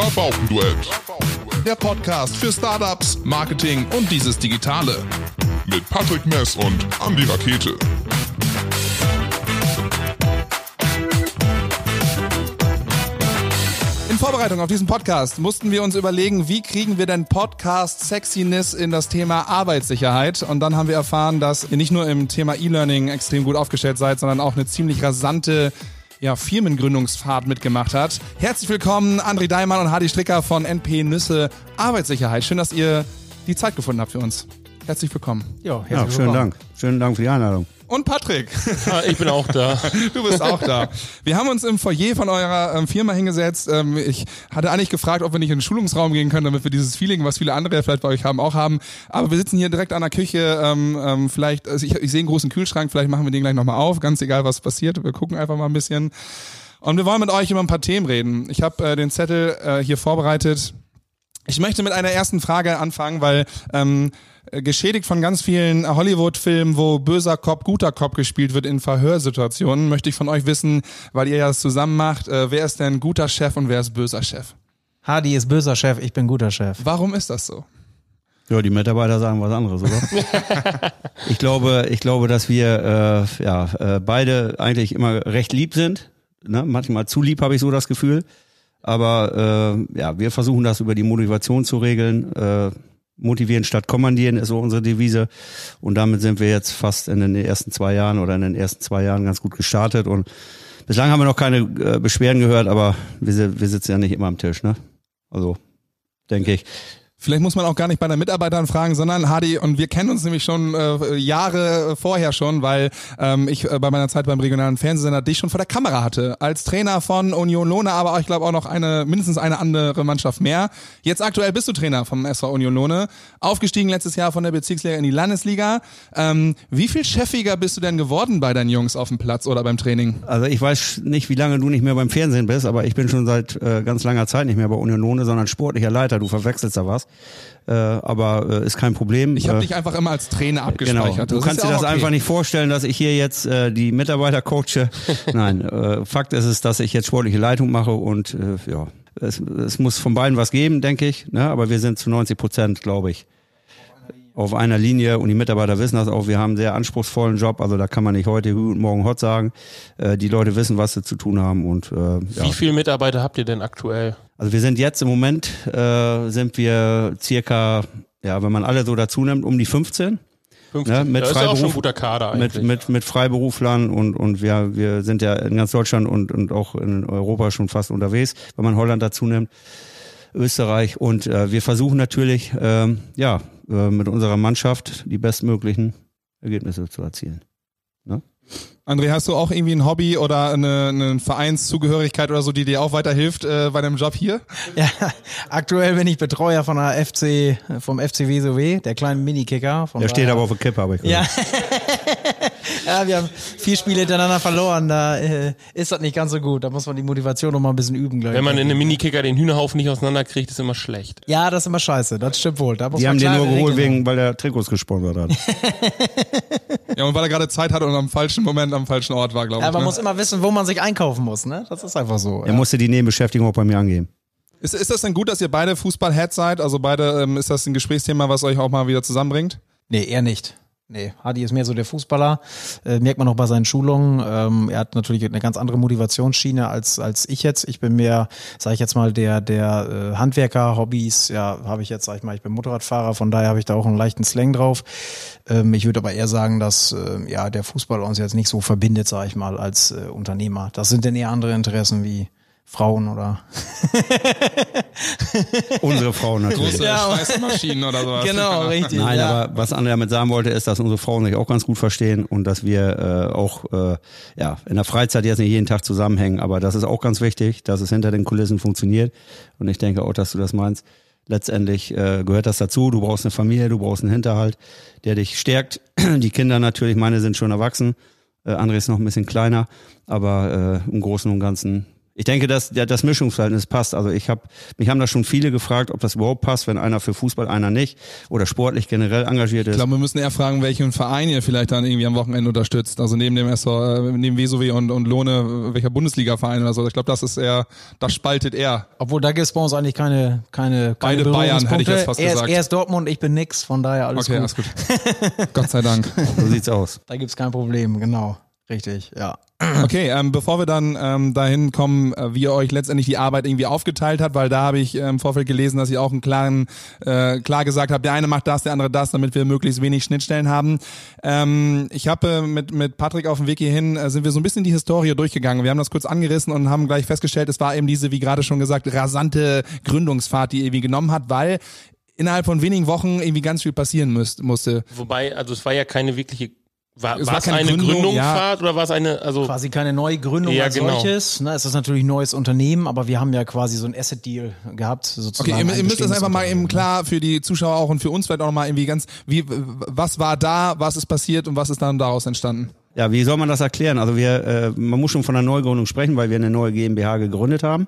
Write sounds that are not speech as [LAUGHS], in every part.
Rabaukenduett. Der Podcast für Startups, Marketing und dieses Digitale. Mit Patrick Mess und Andy Rakete. In Vorbereitung auf diesen Podcast mussten wir uns überlegen, wie kriegen wir denn Podcast Sexiness in das Thema Arbeitssicherheit? Und dann haben wir erfahren, dass ihr nicht nur im Thema E-Learning extrem gut aufgestellt seid, sondern auch eine ziemlich rasante ja, Firmengründungsfahrt mitgemacht hat. Herzlich willkommen, André Daimann und Hardy Stricker von NP Nüsse Arbeitssicherheit. Schön, dass ihr die Zeit gefunden habt für uns. Herzlich willkommen. Jo, herzlich ja, schönen Dank. Schönen Dank für die Einladung. Und Patrick. Ah, ich bin auch da. [LAUGHS] Du bist auch da. Wir haben uns im Foyer von eurer ähm, Firma hingesetzt. Ähm, ich hatte eigentlich gefragt, ob wir nicht in den Schulungsraum gehen können, damit wir dieses Feeling, was viele andere vielleicht bei euch haben, auch haben. Aber wir sitzen hier direkt an der Küche. Ähm, ähm, vielleicht, also ich, ich sehe einen großen Kühlschrank, vielleicht machen wir den gleich nochmal auf. Ganz egal, was passiert. Wir gucken einfach mal ein bisschen. Und wir wollen mit euch über ein paar Themen reden. Ich habe äh, den Zettel äh, hier vorbereitet. Ich möchte mit einer ersten Frage anfangen, weil ähm, äh, geschädigt von ganz vielen Hollywood-Filmen, wo böser Cop, guter Cop gespielt wird in Verhörsituationen, möchte ich von euch wissen, weil ihr ja das zusammen macht, äh, wer ist denn guter Chef und wer ist böser Chef? Hardy ist böser Chef, ich bin guter Chef. Warum ist das so? Ja, die Mitarbeiter sagen was anderes, oder? [LAUGHS] ich glaube, ich glaube, dass wir äh, ja äh, beide eigentlich immer recht lieb sind. Ne? Manchmal zu lieb habe ich so das Gefühl. Aber äh, ja, wir versuchen das über die Motivation zu regeln. Äh, motivieren statt kommandieren ist so unsere Devise. Und damit sind wir jetzt fast in den ersten zwei Jahren oder in den ersten zwei Jahren ganz gut gestartet. Und bislang haben wir noch keine äh, Beschwerden gehört, aber wir, wir sitzen ja nicht immer am Tisch, ne? Also, denke ich. Vielleicht muss man auch gar nicht bei den Mitarbeitern fragen, sondern Hadi und wir kennen uns nämlich schon äh, Jahre vorher schon, weil ähm, ich äh, bei meiner Zeit beim regionalen Fernsehsender dich schon vor der Kamera hatte als Trainer von Union Lohne, aber auch, ich glaube auch noch eine mindestens eine andere Mannschaft mehr. Jetzt aktuell bist du Trainer vom SV Union Lohne, aufgestiegen letztes Jahr von der Bezirksliga in die Landesliga. Ähm, wie viel chefiger bist du denn geworden bei deinen Jungs auf dem Platz oder beim Training? Also ich weiß nicht, wie lange du nicht mehr beim Fernsehen bist, aber ich bin schon seit äh, ganz langer Zeit nicht mehr bei Union Lohne, sondern sportlicher Leiter. Du verwechselst da was. Äh, aber äh, ist kein Problem. Ich habe äh, dich einfach immer als Trainer abgespeichert. Genau. Du das kannst dir das okay. einfach nicht vorstellen, dass ich hier jetzt äh, die Mitarbeiter coache. [LAUGHS] Nein, äh, Fakt ist es, dass ich jetzt sportliche Leitung mache und äh, ja, es, es muss von beiden was geben, denke ich. Ne? Aber wir sind zu 90 Prozent, glaube ich, auf einer Linie und die Mitarbeiter wissen das auch. Wir haben einen sehr anspruchsvollen Job, also da kann man nicht heute guten Morgen hot sagen. Äh, die Leute wissen, was sie zu tun haben und äh, ja. Wie viele Mitarbeiter habt ihr denn aktuell? Also wir sind jetzt im Moment äh, sind wir circa, ja, wenn man alle so dazu nimmt, um die 15. 15. Ne, mit, ja, Freiberuf, ist auch schon ein guter Kader eigentlich. Mit, mit, mit Freiberuflern und, und wir, wir sind ja in ganz Deutschland und, und auch in Europa schon fast unterwegs, wenn man Holland dazu nimmt. Österreich und äh, wir versuchen natürlich, ähm, ja, äh, mit unserer Mannschaft die bestmöglichen Ergebnisse zu erzielen. Ne? André, hast du auch irgendwie ein Hobby oder eine, eine Vereinszugehörigkeit oder so, die dir auch weiterhilft äh, bei deinem Job hier? Ja, [LAUGHS] aktuell bin ich Betreuer von der FC, vom FC WSOW, der kleinen Minikicker. Der steht aber auf der Kippe, habe ich gehört. Ja. [LAUGHS] ja, wir haben vier Spiele hintereinander verloren, da äh, ist das nicht ganz so gut. Da muss man die Motivation noch mal ein bisschen üben, glaube ich. Wenn man in einem Minikicker den Hühnerhaufen nicht auseinanderkriegt, ist immer schlecht. Ja, das ist immer scheiße, das stimmt wohl. Da muss die haben den nur geholt, wegen, weil der Trikots gesponsert hat. [LAUGHS] ja, und weil er gerade Zeit hatte und am falschen Moment am falschen Ort war, glaube ich. Ja, man ne? muss immer wissen, wo man sich einkaufen muss, ne? Das ist einfach so. Er ja. musste die Nebenbeschäftigung auch bei mir angeben. Ist, ist das denn gut, dass ihr beide Fußball-Heads seid? Also beide, ähm, ist das ein Gesprächsthema, was euch auch mal wieder zusammenbringt? Nee, eher nicht. Nee, Hadi ist mehr so der Fußballer, äh, merkt man auch bei seinen Schulungen. Ähm, er hat natürlich eine ganz andere Motivationsschiene als als ich jetzt. Ich bin mehr, sage ich jetzt mal, der der äh, Handwerker, Hobbys. Ja, habe ich jetzt, sag ich mal, ich bin Motorradfahrer, von daher habe ich da auch einen leichten Slang drauf. Ähm, ich würde aber eher sagen, dass äh, ja der Fußball uns jetzt nicht so verbindet, sage ich mal, als äh, Unternehmer. Das sind denn eher andere Interessen wie Frauen oder [LAUGHS] unsere Frauen natürlich. Große ja, Schweißmaschinen oder sowas. Genau, richtig. Nein, ja. aber was André damit sagen wollte, ist, dass unsere Frauen sich auch ganz gut verstehen und dass wir äh, auch äh, ja in der Freizeit jetzt nicht jeden Tag zusammenhängen. Aber das ist auch ganz wichtig, dass es hinter den Kulissen funktioniert. Und ich denke auch, dass du das meinst. Letztendlich äh, gehört das dazu. Du brauchst eine Familie, du brauchst einen Hinterhalt, der dich stärkt. [CLEARS THROAT] Die Kinder natürlich, meine sind schon erwachsen. Äh, André ist noch ein bisschen kleiner, aber äh, im Großen und Ganzen Ich denke, dass ja, das Mischungsverhältnis passt. Also ich habe, mich haben da schon viele gefragt, ob das überhaupt passt, wenn einer für Fußball, einer nicht oder sportlich generell engagiert ist. Ich glaube, wir müssen eher fragen, welchen Verein ihr vielleicht dann irgendwie am Wochenende unterstützt. Also neben dem SV, äh, neben WSOW und, und Lohne, welcher Bundesliga-Verein oder so. Ich glaube, das ist eher, das spaltet eher. Obwohl da gibt es bei uns eigentlich keine, keine, keine Beide Bayern, hätte ich jetzt fast er gesagt. Ist, er ist Dortmund, ich bin nix, von daher alles Okay, gut. alles gut. Gott sei Dank. [LAUGHS] So sieht's aus. Da gibt's kein Problem, genau. Richtig, ja. Okay, ähm, bevor wir dann ähm, dahin kommen, äh, wie ihr euch letztendlich die Arbeit irgendwie aufgeteilt habt, weil da habe ich äh, im Vorfeld gelesen, dass ihr auch einen klaren, äh, klar gesagt habt, der eine macht das, der andere das, damit wir möglichst wenig Schnittstellen haben. Ähm, ich habe äh, mit, mit Patrick auf dem Weg hierhin, äh, sind wir so ein bisschen die Historie durchgegangen. Wir haben das kurz angerissen und haben gleich festgestellt, es war eben diese, wie gerade schon gesagt, rasante Gründungsfahrt, die ihr irgendwie genommen hat, weil innerhalb von wenigen Wochen irgendwie ganz viel passieren müsst, musste. Wobei, also es war ja keine wirkliche, war, Es war es keine eine Gründung, Gründungsfahrt oder war es eine, also Quasi keine neue Gründung Ja, als genau. solches. Ne, es ist natürlich ein neues Unternehmen, aber wir haben ja quasi so ein Asset-Deal gehabt, sozusagen. Okay, ihr, ein ihr müsst das einfach mal eben klar für die Zuschauer auch und für uns vielleicht auch nochmal irgendwie ganz, wie, was war da, was ist passiert und was ist dann daraus entstanden? Ja, wie soll man das erklären? Also wir, äh, man muss schon von einer Neugründung sprechen, weil wir eine neue GmbH gegründet haben.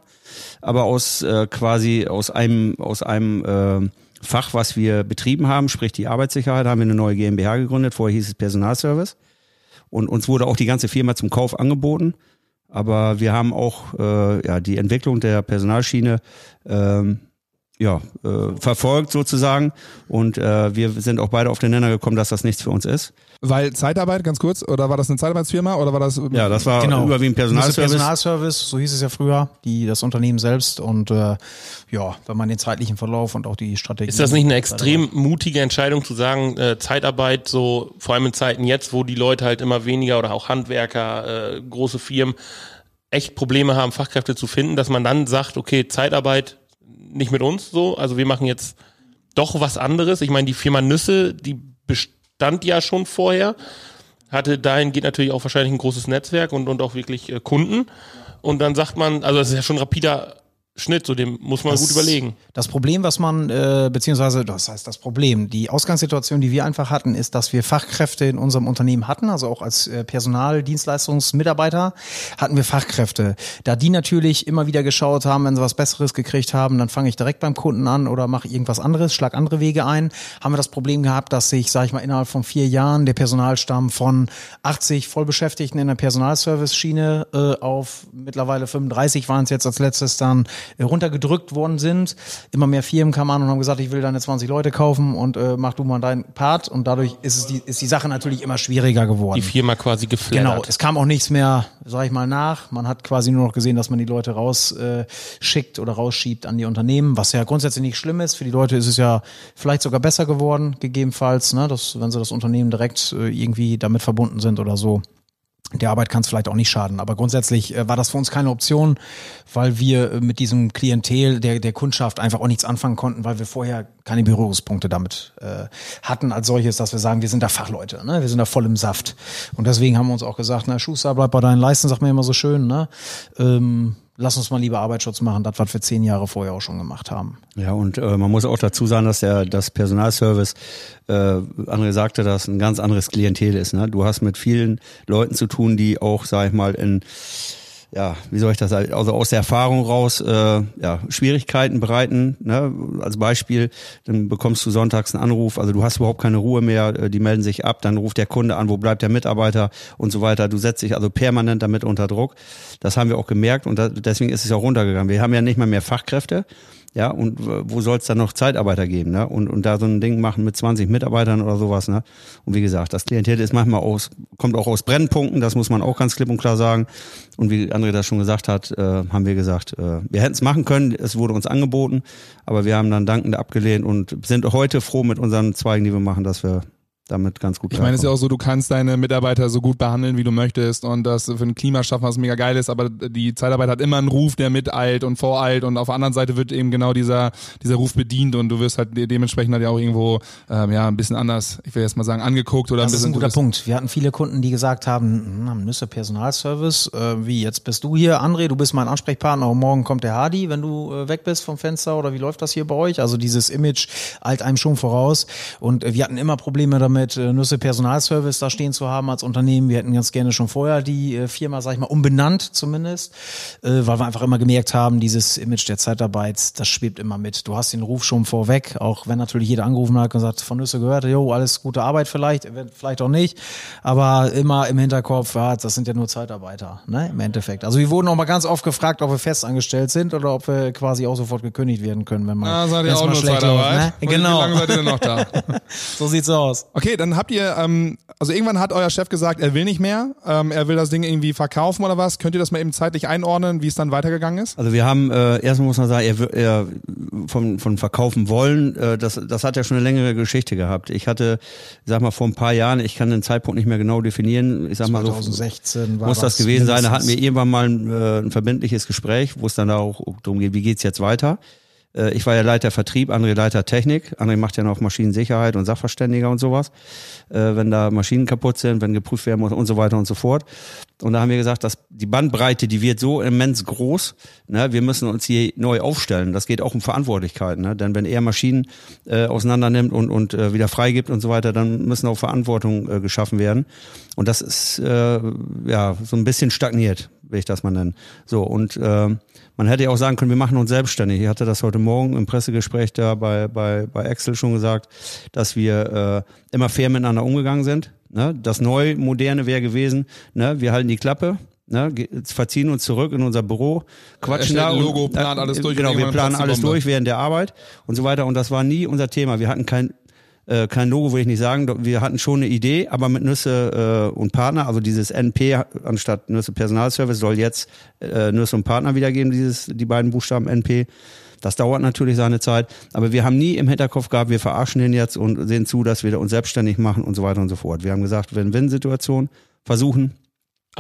Aber aus äh, quasi aus einem aus einem äh, Fach, was wir betrieben haben, sprich die Arbeitssicherheit, haben wir eine neue GmbH gegründet. Vorher hieß es Personalservice. Und uns wurde auch die ganze Firma zum Kauf angeboten. Aber wir haben auch äh, ja, die Entwicklung der Personalschiene ähm, ja, äh, verfolgt sozusagen. Und äh, wir sind auch beide auf den Nenner gekommen, dass das nichts für uns ist. Weil Zeitarbeit, ganz kurz, oder war das eine Zeitarbeitsfirma oder war das? Ja, das war Genau. überwiegend Personalservice. Personalservice. Personalservice, so hieß es ja früher, die, das Unternehmen selbst. Und äh, ja, wenn man den zeitlichen Verlauf und auch die Strategie. ist das nicht eine extrem mutige Entscheidung zu sagen, äh, Zeitarbeit, so vor allem in Zeiten jetzt, wo die Leute halt immer weniger oder auch Handwerker, äh, große Firmen echt Probleme haben, Fachkräfte zu finden, dass man dann sagt, okay, Zeitarbeit nicht mit uns so, also wir machen jetzt doch was anderes. Ich meine, die Firma Nüsse, die bestand ja schon vorher, hatte dahin geht natürlich auch wahrscheinlich ein großes Netzwerk und, und auch wirklich äh, Kunden. Und dann sagt man, also das ist ja schon rapider Schnitt, so dem muss man Das- gut überlegen. Das Problem, was man, äh, beziehungsweise, das heißt das Problem, die Ausgangssituation, die wir einfach hatten, ist, dass wir Fachkräfte in unserem Unternehmen hatten, also auch als äh, Personaldienstleistungsmitarbeiter hatten wir Fachkräfte. Da die natürlich immer wieder geschaut haben, wenn sie was Besseres gekriegt haben, dann fange ich direkt beim Kunden an oder mache irgendwas anderes, schlag andere Wege ein, haben wir das Problem gehabt, dass sich, sage ich mal, innerhalb von vier Jahren der Personalstamm von 80 Vollbeschäftigten in der Personalservice-Schiene äh, auf mittlerweile 35 waren es jetzt als letztes dann runtergedrückt worden sind. Immer mehr Firmen kamen an und haben gesagt, ich will deine 20 Leute kaufen und äh, mach du mal deinen Part. Und dadurch ist es die, ist die Sache natürlich immer schwieriger geworden. Die Firma quasi geflattert. Genau, es kam auch nichts mehr, sag ich mal, nach. Man hat quasi nur noch gesehen, dass man die Leute rausschickt äh, oder rausschiebt an die Unternehmen, was ja grundsätzlich nicht schlimm ist. Für die Leute ist es ja vielleicht sogar besser geworden, gegebenenfalls, ne, dass, wenn sie das Unternehmen direkt äh, irgendwie damit verbunden sind oder so. Der Arbeit kann es vielleicht auch nicht schaden, aber grundsätzlich äh, war das für uns keine Option, weil wir äh, mit diesem Klientel der, der Kundschaft einfach auch nichts anfangen konnten, weil wir vorher keine Berührungspunkte damit äh, hatten als solches, dass wir sagen, wir sind da Fachleute, ne? wir sind da voll im Saft. Und deswegen haben wir uns auch gesagt, na Schuster, bleib bei deinen Leisten, sagt man immer so schön, ne? ähm, lass uns mal lieber Arbeitsschutz machen, das, was wir zehn Jahre vorher auch schon gemacht haben. Ja, und äh, man muss auch dazu sagen, dass der das Personalservice, äh, André sagte, dass ein ganz anderes Klientel ist. Ne? Du hast mit vielen Leuten zu tun, die auch, sag ich mal, in ja, wie soll ich das sagen, also aus der Erfahrung raus, äh, ja, Schwierigkeiten bereiten. Ne? Als Beispiel, dann bekommst du sonntags einen Anruf, also du hast überhaupt keine Ruhe mehr, äh, die melden sich ab, dann ruft der Kunde an, wo bleibt der Mitarbeiter und so weiter. Du setzt dich also permanent damit unter Druck. Das haben wir auch gemerkt und da, deswegen ist es auch runtergegangen. Wir haben ja nicht mal mehr Fachkräfte. Ja, und wo soll es dann noch Zeitarbeiter geben, ne? Und, und da so ein Ding machen mit 20 Mitarbeitern oder sowas, ne? Und wie gesagt, das Klientel ist manchmal aus, kommt auch aus Brennpunkten, das muss man auch ganz klipp und klar sagen. Und wie André das schon gesagt hat, äh, haben wir gesagt, äh, wir hätten es machen können, es wurde uns angeboten, aber wir haben dann dankend abgelehnt und sind heute froh mit unseren Zweigen, die wir machen, dass wir damit ganz gut Ich meine, es ist ja auch so, du kannst deine Mitarbeiter so gut behandeln, wie du möchtest und das für ein Klima schaffen, was mega geil ist, aber die Zeitarbeit hat immer einen Ruf, der miteilt und voreilt und auf der anderen Seite wird eben genau dieser, dieser Ruf bedient und du wirst halt de- dementsprechend halt ja auch irgendwo, ähm, ja, ein bisschen anders, ich will jetzt mal sagen, angeguckt oder Das ein ist bisschen. ein guter du bist- Punkt. Wir hatten viele Kunden, die gesagt haben, hm, Nüsse Personalservice, äh, wie jetzt bist du hier, André, du bist mein Ansprechpartner und morgen kommt der Hardy, wenn du äh, weg bist vom Fenster oder wie läuft das hier bei euch? Also dieses Image eilt einem schon voraus und äh, wir hatten immer Probleme damit, mit äh, Nüsse Personalservice da stehen zu haben als Unternehmen. Wir hätten ganz gerne schon vorher die äh, Firma, sag ich mal, umbenannt zumindest, äh, weil wir einfach immer gemerkt haben, dieses Image der Zeitarbeit, das schwebt immer mit. Du hast den Ruf schon vorweg, auch wenn natürlich jeder angerufen hat und gesagt, von Nüsse gehört, jo, alles gute Arbeit vielleicht, vielleicht auch nicht, aber immer im Hinterkopf, ja, das sind ja nur Zeitarbeiter, ne, im Endeffekt. Also wir wurden auch mal ganz oft gefragt, ob wir festangestellt sind oder ob wir quasi auch sofort gekündigt werden können, wenn man Ah, seid ihr auch mal nur schlecht Zeitarbeit? läuft, ne? Genau. Wie lange seid ihr denn noch da? [LAUGHS] so sieht's aus. Okay, dann habt ihr, ähm, also irgendwann hat euer Chef gesagt, er will nicht mehr, ähm, er will das Ding irgendwie verkaufen oder was. Könnt ihr das mal eben zeitlich einordnen, wie es dann weitergegangen ist? Also wir haben, äh, erstmal muss man sagen, er, er von, von verkaufen wollen, äh, das, das hat ja schon eine längere Geschichte gehabt. Ich hatte, sag mal, vor ein paar Jahren, ich kann den Zeitpunkt nicht mehr genau definieren, ich sag mal so, 2016 war muss das gewesen sein. Da hatten wir irgendwann mal ein, äh, ein verbindliches Gespräch, wo es dann auch darum geht, wie geht's jetzt weiter. Äh, Ich war ja Leiter Vertrieb, André Leiter Technik. André macht ja noch Maschinensicherheit und Sachverständiger und sowas. Äh, Wenn da Maschinen kaputt sind, wenn geprüft werden muss und so weiter und so fort. Und da haben wir gesagt, dass die Bandbreite, die wird so immens groß. Ne? Wir müssen uns hier neu aufstellen. Das geht auch um Verantwortlichkeiten. Ne? Denn wenn er Maschinen äh, auseinander und, und äh, wieder freigibt und so weiter, dann müssen auch Verantwortung äh, geschaffen werden. Und das ist äh, ja so ein bisschen stagniert, will ich das mal nennen. So und äh, man hätte ja auch sagen können, wir machen uns selbstständig. Ich hatte das heute Morgen im Pressegespräch da bei bei bei Excel schon gesagt, dass wir äh, immer fair miteinander umgegangen sind. Ne? Das neu moderne wäre gewesen, ne? wir halten die Klappe. Ne, verziehen uns zurück in unser Büro, quatschen da ein und- Logo, plant alles durch und Genau, wir planen alles durch während der Arbeit und so weiter. Und das war nie unser Thema. Wir hatten kein äh, kein Logo, will ich nicht sagen. Wir hatten schon eine Idee, aber mit Nüsse äh, und Partner, also dieses NP anstatt Nüsse Personalservice soll jetzt äh, Nüsse und Partner wiedergeben, dieses, die beiden Buchstaben NP. Das dauert natürlich seine Zeit, aber wir haben nie im Hinterkopf gehabt, wir verarschen den jetzt und sehen zu, dass wir uns selbstständig machen und so weiter und so fort. Wir haben gesagt, Win-Win-Situation, versuchen,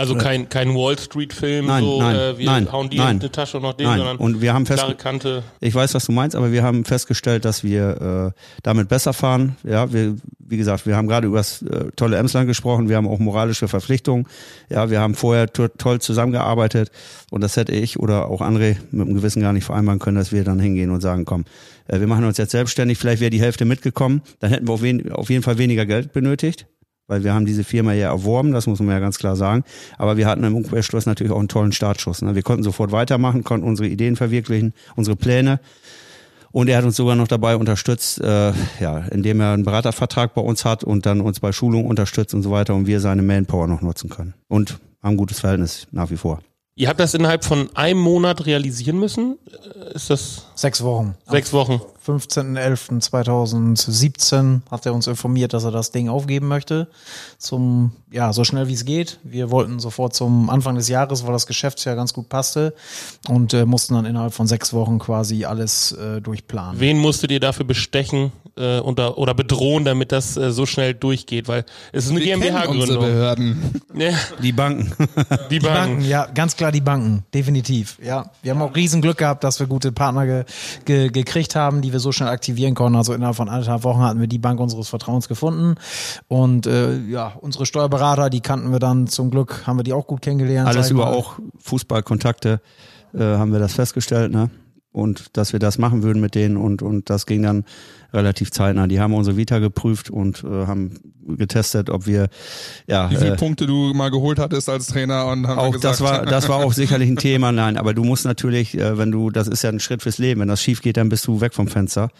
Also kein, kein Wall Street Film, Nein, so nein, äh, wir nein, hauen die nein. in die Tasche und noch den, Nein, sondern und wir haben fest, klare Kante. Ich weiß, was du meinst, aber wir haben festgestellt, dass wir äh, damit besser fahren. Ja, wir, wie gesagt, wir haben gerade über das äh, tolle Emsland gesprochen. Wir haben auch moralische Verpflichtungen. Ja, wir haben vorher to toll zusammengearbeitet und das hätte ich oder auch André mit dem Gewissen gar nicht vereinbaren können, dass wir dann hingehen und sagen, komm, äh, wir machen uns jetzt selbstständig. Vielleicht wäre die Hälfte mitgekommen. Dann hätten wir auf, wen auf jeden Fall weniger Geld benötigt. Weil wir haben diese Firma ja erworben, das muss man ja ganz klar sagen. Aber wir hatten im Umkehrschluss natürlich auch einen tollen Startschuss. Ne? Wir konnten sofort weitermachen, konnten unsere Ideen verwirklichen, unsere Pläne. Und er hat uns sogar noch dabei unterstützt, äh, ja, indem er einen Beratervertrag bei uns hat und dann uns bei Schulungen unterstützt und so weiter und wir seine Manpower noch nutzen können. Und haben ein gutes Verhältnis nach wie vor. Ihr habt das innerhalb von einem Monat realisieren müssen? Äh, Ist das Sechs Wochen. sechs Wochen? 15.11.2017 hat er uns informiert, dass er das Ding aufgeben möchte. Zum, ja, so schnell wie es geht. Wir wollten sofort zum Anfang des Jahres, weil das Geschäftsjahr ganz gut passte und äh, mussten dann innerhalb von sechs Wochen quasi alles äh, durchplanen. Wen musstet ihr dafür bestechen äh, oder, oder bedrohen, damit das äh, so schnell durchgeht? Weil es ist eine Wir kennen unsere GmbH-Gründung. Behörden. Ja, Die Banken. die Die Banken, Banken. ja, ganz klar die Banken, definitiv. Ja, wir haben auch riesen Glück gehabt, dass wir gute Partner ge, ge, gekriegt haben, die wir so schnell aktivieren konnten. Also innerhalb von anderthalb Wochen hatten wir die Bank unseres Vertrauens gefunden und äh, ja, unsere Steuerberater, die kannten wir dann zum Glück, haben wir die auch gut kennengelernt. Alles über auch Fußballkontakte äh, haben wir das festgestellt, ne? Und dass wir das machen würden mit denen und, und das ging dann relativ zeitnah. Die haben unsere Vita geprüft und äh, haben getestet, ob wir ja Wie viele äh, Punkte du mal geholt hattest als Trainer und haben auch gesagt, das war das war auch [LAUGHS] sicherlich ein Thema nein. Aber du musst natürlich äh, wenn du das ist ja ein Schritt fürs Leben. Wenn das schief geht dann bist du weg vom Fenster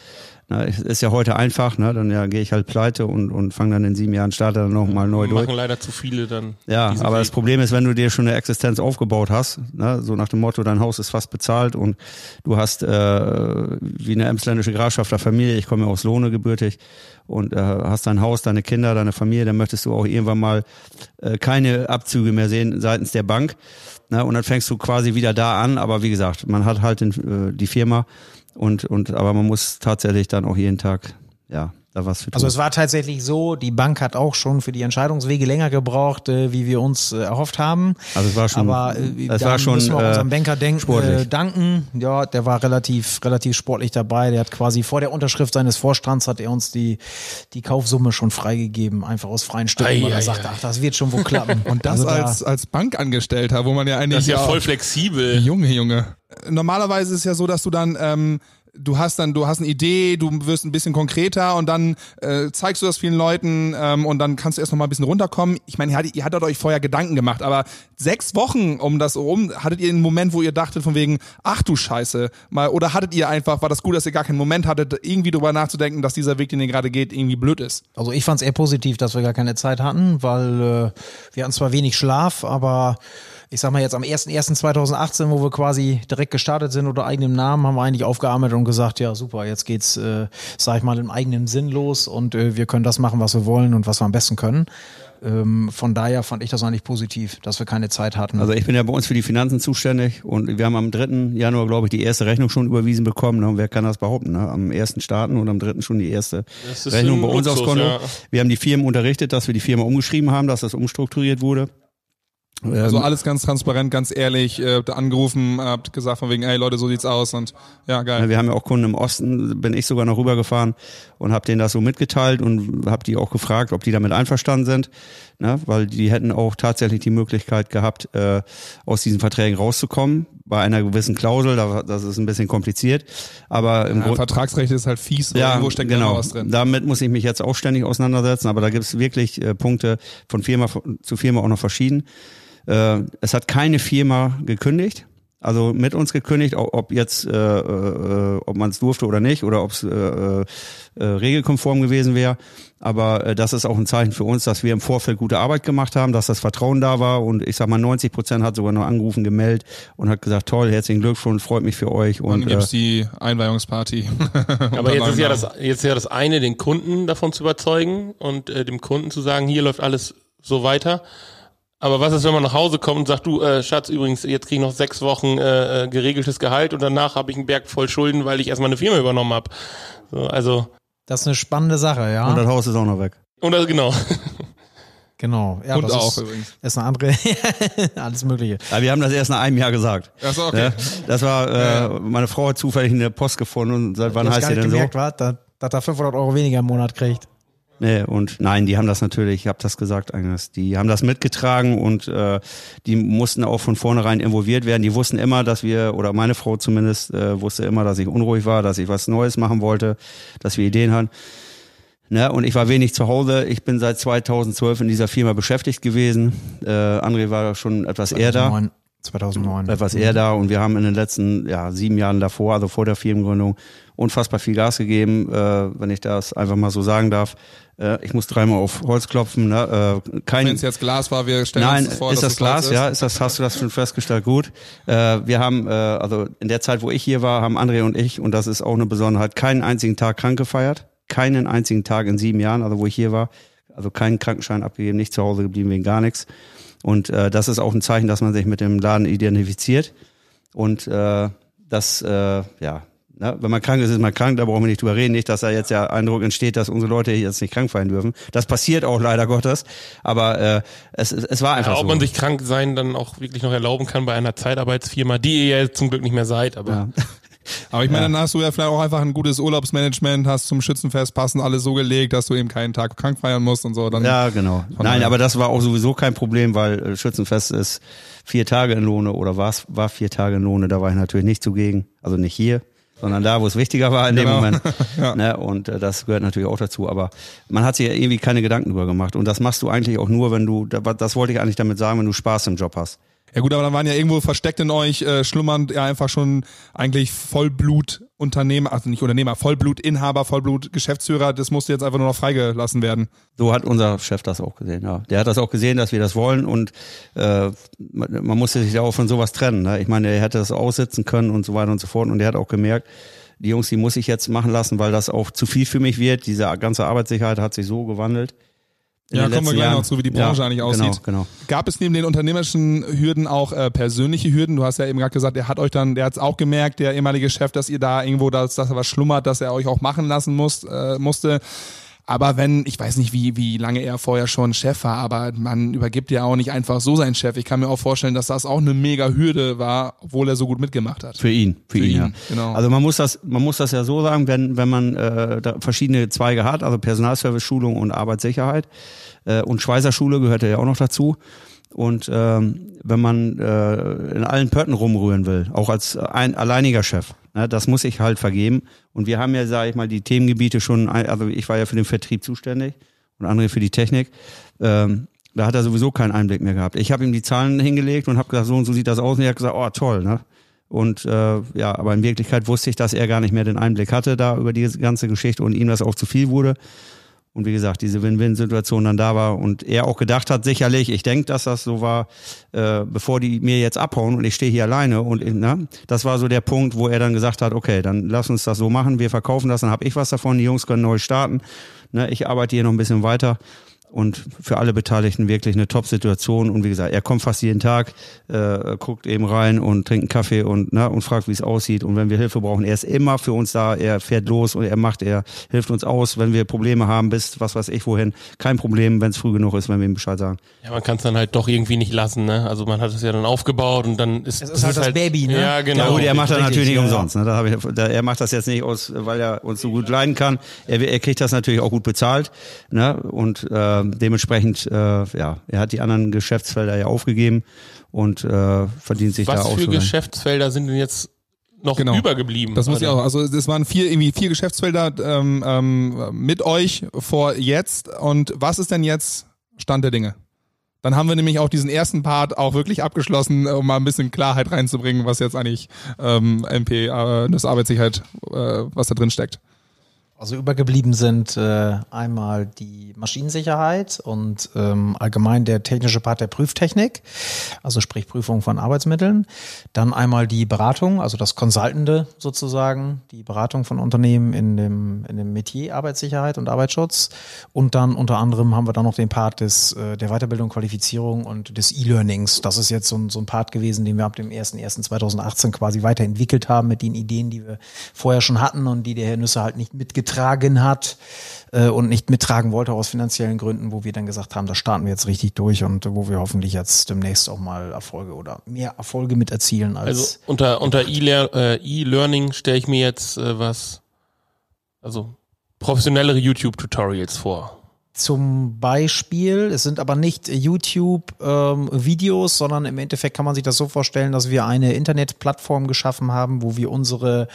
Na, es ist ja heute einfach ne dann ja gehe ich halt pleite und und fange dann in sieben Jahren starte dann noch mal neu durch Machen leider zu viele dann. ja aber Weg. das Problem ist wenn du dir schon eine Existenz aufgebaut hast ne, so nach dem Motto dein Haus ist fast bezahlt und du hast äh, wie eine emsländische Grafschafter Familie ich komme ja aus Lohne gebürtig und äh, hast dein Haus, deine Kinder, deine Familie, dann möchtest du auch irgendwann mal äh, keine Abzüge mehr sehen seitens der Bank. Ne? Und dann fängst du quasi wieder da an. Aber wie gesagt, man hat halt den, äh, die Firma und, und aber man muss tatsächlich dann auch jeden Tag ja da was für tun. Also es war tatsächlich so, die Bank hat auch schon für die Entscheidungswege länger gebraucht, äh, wie wir uns äh, erhofft haben. Also es war schon- Aber äh, es da war schon, müssen wir äh, unserem Banker denken, äh, danken. Ja, der war relativ relativ sportlich dabei. Der hat quasi vor der Unterschrift seines Vorstands hat er uns die die Kaufsumme schon freigegeben, einfach aus freien Stücken, Ei, weil er sagte, ach, das wird schon wohl klappen. [LAUGHS] Und das Also da- als, als Bankangestellter, wo man ja eigentlich Das ist ja auch- voll flexibel. Junge, Junge. Normalerweise ist es ja so, dass du dann ähm, du hast dann, du hast eine Idee, du wirst ein bisschen konkreter und dann äh, zeigst du das vielen Leuten ähm, und dann kannst du erst noch mal ein bisschen runterkommen. Ich meine, ihr hattet, ihr hattet euch vorher Gedanken gemacht, aber sechs Wochen um das rum, hattet ihr einen Moment, wo ihr dachtet von wegen, ach du Scheiße, mal, oder hattet ihr einfach, war das gut, dass ihr gar keinen Moment hattet, irgendwie drüber nachzudenken, dass dieser Weg, den ihr gerade geht, irgendwie blöd ist? Also ich fand es eher positiv, dass wir gar keine Zeit hatten, weil äh, wir hatten zwar wenig Schlaf, aber ich sag mal jetzt am 1.1.2018, wo wir quasi direkt gestartet sind unter eigenem Namen, haben wir eigentlich aufgearbeitet und gesagt, ja super, jetzt geht's, äh, sag ich mal, im eigenen Sinn los und äh, wir können das machen, was wir wollen und was wir am besten können. Ähm, von daher fand ich das eigentlich positiv, dass wir keine Zeit hatten. Also ich bin ja bei uns für die Finanzen zuständig und wir haben am 3. Januar, glaube ich, die erste Rechnung schon überwiesen bekommen. Ne? Wer kann das behaupten? Ne? Am ersten starten und am 3. schon die erste Rechnung bei uns Luxus, aufs Konto. ja. Wir haben die Firmen unterrichtet, dass wir die Firma umgeschrieben haben, dass das umstrukturiert wurde. Also Ähm, alles ganz transparent, ganz ehrlich, äh, habt angerufen, habt gesagt von wegen, ey Leute, so sieht's aus und ja, geil. Wir haben ja auch Kunden im Osten, bin ich sogar noch rübergefahren und habe denen das so mitgeteilt und habe die auch gefragt, ob die damit einverstanden sind, ne? weil die hätten auch tatsächlich die Möglichkeit gehabt, äh, aus diesen Verträgen rauszukommen, bei einer gewissen Klausel, da- das ist ein bisschen kompliziert, aber im Ja, Grund Vertragsrecht ist halt fies, ja, irgendwo steckt genau. was drin. Damit muss ich mich jetzt auch ständig auseinandersetzen, aber da gibt es wirklich äh, Punkte von Firma zu Firma auch noch verschieden. Äh, es hat keine Firma gekündigt. Also mit uns gekündigt, ob jetzt, äh, äh, ob man es durfte oder nicht, oder ob es äh, äh, äh, regelkonform gewesen wäre. Aber äh, das ist auch ein Zeichen für uns, dass wir im Vorfeld gute Arbeit gemacht haben, dass das Vertrauen da war. Und ich sag mal, 90 Prozent hat sogar noch angerufen, gemeldet und hat gesagt, toll, herzlichen Glückwunsch, freut mich für euch. Dann Und äh, gibt's die Einweihungsparty. [LAUGHS] Aber jetzt ist ja das jetzt ist ja das eine, den Kunden davon zu überzeugen und äh, dem Kunden zu sagen, hier läuft alles so weiter. Aber was ist, wenn man nach Hause kommt und sagt, du äh, Schatz, übrigens, jetzt kriege ich noch sechs Wochen äh, äh, geregeltes Gehalt und danach habe ich einen Berg voll Schulden, weil ich erstmal eine Firma übernommen habe. So, also das ist eine spannende Sache, ja. und das Haus ist auch noch weg. und das, genau. genau. Ja, Und das auch ist, übrigens. ist eine andere, [LAUGHS] alles Mögliche. Ja, wir haben das erst nach einem Jahr gesagt. Achso, okay. Ja, das war, äh, meine Frau hat zufällig eine Post gefunden und seit wann heißt sie denn gemerkt, so? was? Da, dass er 500 Euro weniger im Monat kriegt. Nee, und nein, die haben das natürlich, ich habe das gesagt, Agnes, die haben das mitgetragen und äh, die mussten auch von vornherein involviert werden. Die wussten immer, dass wir, oder meine Frau zumindest, äh, wusste immer, dass ich unruhig war, dass ich was Neues machen wollte, dass wir Ideen hatten. Ne, und ich war wenig zu Hause. Ich bin seit 2012 in dieser Firma beschäftigt gewesen. Äh, André war schon etwas eher da. 2009. 2009. etwas eher da und wir haben in den letzten ja, sieben Jahren davor, also vor der Firmengründung, unfassbar viel Gas gegeben, äh, wenn ich das einfach mal so sagen darf. Äh, ich muss dreimal auf Holz klopfen. Ne? Äh, kein, Wenn es jetzt Glas war, wir stellen Nein, uns vor, ist dass das es Glas, Holz ja, ist das, hast du das schon festgestellt? Gut. Äh, wir haben, äh, also in der Zeit, wo ich hier war, haben André und ich, und das ist auch eine Besonderheit, keinen einzigen Tag krank gefeiert. Keinen einzigen Tag in sieben Jahren, also wo ich hier war. Also keinen Krankenschein abgegeben, nicht zu Hause geblieben wegen gar nichts. Und äh, das ist auch ein Zeichen, dass man sich mit dem Laden identifiziert. Und äh, das, äh, ja, ne, wenn man krank ist, ist man krank, da brauchen wir nicht drüber reden. Nicht, dass da jetzt der Eindruck entsteht, dass unsere Leute jetzt nicht krank feiern dürfen. Das passiert auch leider Gottes. Aber äh, es, es war einfach Ja, ob so. man sich krank sein dann auch wirklich noch erlauben kann bei einer Zeitarbeitsfirma, die ihr ja zum Glück nicht mehr seid, aber ja. Aber ich meine, dann hast du ja vielleicht auch einfach ein gutes Urlaubsmanagement, hast zum Schützenfest passend alles so gelegt, dass du eben keinen Tag krank feiern musst und so. Dann Ja, genau. Nein, aber das war auch sowieso kein Problem, weil äh, Schützenfest ist vier Tage in Lohne oder war's, war vier Tage in Lohne, da war ich natürlich nicht zugegen. Also nicht hier, sondern da, wo es wichtiger war in dem Genau. Moment. [LAUGHS] Ja. ne? Und äh, das gehört natürlich auch dazu. Aber man hat sich ja irgendwie keine Gedanken drüber gemacht. Und das machst du eigentlich auch nur, wenn du, da- das wollte ich eigentlich damit sagen, wenn du Spaß im Job hast. Ja gut, aber dann waren ja irgendwo versteckt in euch, äh, schlummernd ja einfach schon eigentlich Vollblut-Unternehmer, also nicht Unternehmer, Vollblut-Inhaber, Vollblut-Geschäftsführer, das musste jetzt einfach nur noch freigelassen werden. So hat unser Chef das auch gesehen, ja. Der hat das auch gesehen, dass wir das wollen und äh, man, man musste sich ja auch von sowas trennen. Ne? Ich meine, er hätte das aussitzen können und so weiter und so fort und er hat auch gemerkt, die Jungs, die muss ich jetzt machen lassen, weil das auch zu viel für mich wird. Diese ganze Arbeitssicherheit hat sich so gewandelt. Ja, kommen wir gleich Jahren. noch zu, wie die Branche ja, eigentlich genau, aussieht. Genau. Gab es neben den unternehmerischen Hürden auch äh, persönliche Hürden? Du hast ja eben gerade gesagt, er hat euch dann, der hat es auch gemerkt, der ehemalige Chef, dass ihr da irgendwo, dass, dass er was schlummert, dass er euch auch machen lassen muss, äh, musste. Aber wenn, ich weiß nicht, wie, wie lange er vorher schon Chef war, aber man übergibt ja auch nicht einfach so seinen Chef. Ich kann mir auch vorstellen, dass das auch eine mega Hürde war, obwohl er so gut mitgemacht hat. Für ihn, für, Für ihn, ihn, ja. genau. Also man muss das, man muss das ja so sagen, wenn wenn man äh, da verschiedene Zweige hat, also Personalservice, Schulung und Arbeitssicherheit äh, und Schweißerschule gehört ja auch noch dazu. Und ähm, wenn man äh, in allen Pötten rumrühren will, auch als ein alleiniger Chef, ne, das muss ich halt vergeben. Und wir haben ja, sage ich mal, die Themengebiete schon, also ich war ja für den Vertrieb zuständig und andere für die Technik. Ähm, da hat er sowieso keinen Einblick mehr gehabt. Ich habe ihm die Zahlen hingelegt und habe gesagt, so und so sieht das aus. Und er hat gesagt, oh toll, ne? Und äh, ja, aber in Wirklichkeit wusste ich, dass er gar nicht mehr den Einblick hatte da über die ganze Geschichte und ihm das auch zu viel wurde. Und wie gesagt, diese Win-Win-Situation dann da war und er auch gedacht hat, sicherlich, ich denke, dass das so war, äh, bevor die mir jetzt abhauen und ich stehe hier alleine und ne, das war so der Punkt, wo er dann gesagt hat, okay, dann lass uns das so machen, wir verkaufen das, dann habe ich was davon, die Jungs können neu starten, ne, ich arbeite hier noch ein bisschen weiter und für alle Beteiligten wirklich eine Top-Situation. Und wie gesagt, er kommt fast jeden Tag, äh, guckt eben rein und trinkt einen Kaffee und, ne, und fragt, wie es aussieht. Und wenn wir Hilfe brauchen, er ist immer für uns da, er fährt los und er macht, er hilft uns aus, wenn wir Probleme haben, bis was weiß ich wohin. Kein Problem, wenn es früh genug ist, wenn wir ihm Bescheid sagen. Ja, man kann es dann halt doch irgendwie nicht lassen, ne? Also man hat es ja dann aufgebaut und dann ist es ist halt das Baby, ne? Ja, genau. Ja gut, er macht das natürlich nicht ja, umsonst. Ne? Da hab ich, da, er macht das jetzt nicht aus, weil er uns so gut leiden kann. Er, er kriegt das natürlich auch gut bezahlt. Ne? Und äh, dementsprechend, äh, ja, er hat die anderen Geschäftsfelder ja aufgegeben und äh, verdient sich Was da auch für so. rein. Geschäftsfelder sind denn jetzt noch Genau. übergeblieben? Das muss ich auch. Also es waren vier irgendwie vier Geschäftsfelder ähm, ähm, mit euch vor jetzt. Und was ist denn jetzt Stand der Dinge? Dann haben wir nämlich auch diesen ersten Part auch wirklich abgeschlossen, um mal ein bisschen Klarheit reinzubringen, was jetzt eigentlich ähm, MP, äh, das Arbeitssicherheit, äh, was da drin steckt. Also übergeblieben sind äh, einmal die Maschinensicherheit und ähm, allgemein der technische Part der Prüftechnik, also sprich Prüfung von Arbeitsmitteln. Dann einmal die Beratung, also das Consultende sozusagen, die Beratung von Unternehmen in dem, in dem Metier Arbeitssicherheit und Arbeitsschutz. Und dann unter anderem haben wir dann noch den Part des, äh, der Weiterbildung, Qualifizierung und des E-Learnings. Das ist jetzt so ein, so ein Part gewesen, den wir ab dem 01.01.2018 quasi weiterentwickelt haben mit den Ideen, die wir vorher schon hatten und die der Herr Nüsse halt nicht mitgetragen hat äh, und nicht mittragen wollte aus finanziellen Gründen, wo wir dann gesagt haben, da starten wir jetzt richtig durch und wo wir hoffentlich jetzt demnächst auch mal Erfolge oder mehr Erfolge mit erzielen als Also unter unter äh, E-Learning stelle ich mir jetzt äh, was, also professionellere YouTube-Tutorials vor. Zum Beispiel, es sind aber nicht YouTube-Videos, sondern im Endeffekt kann man sich das so vorstellen, dass wir eine Internetplattform geschaffen haben, wo wir unsere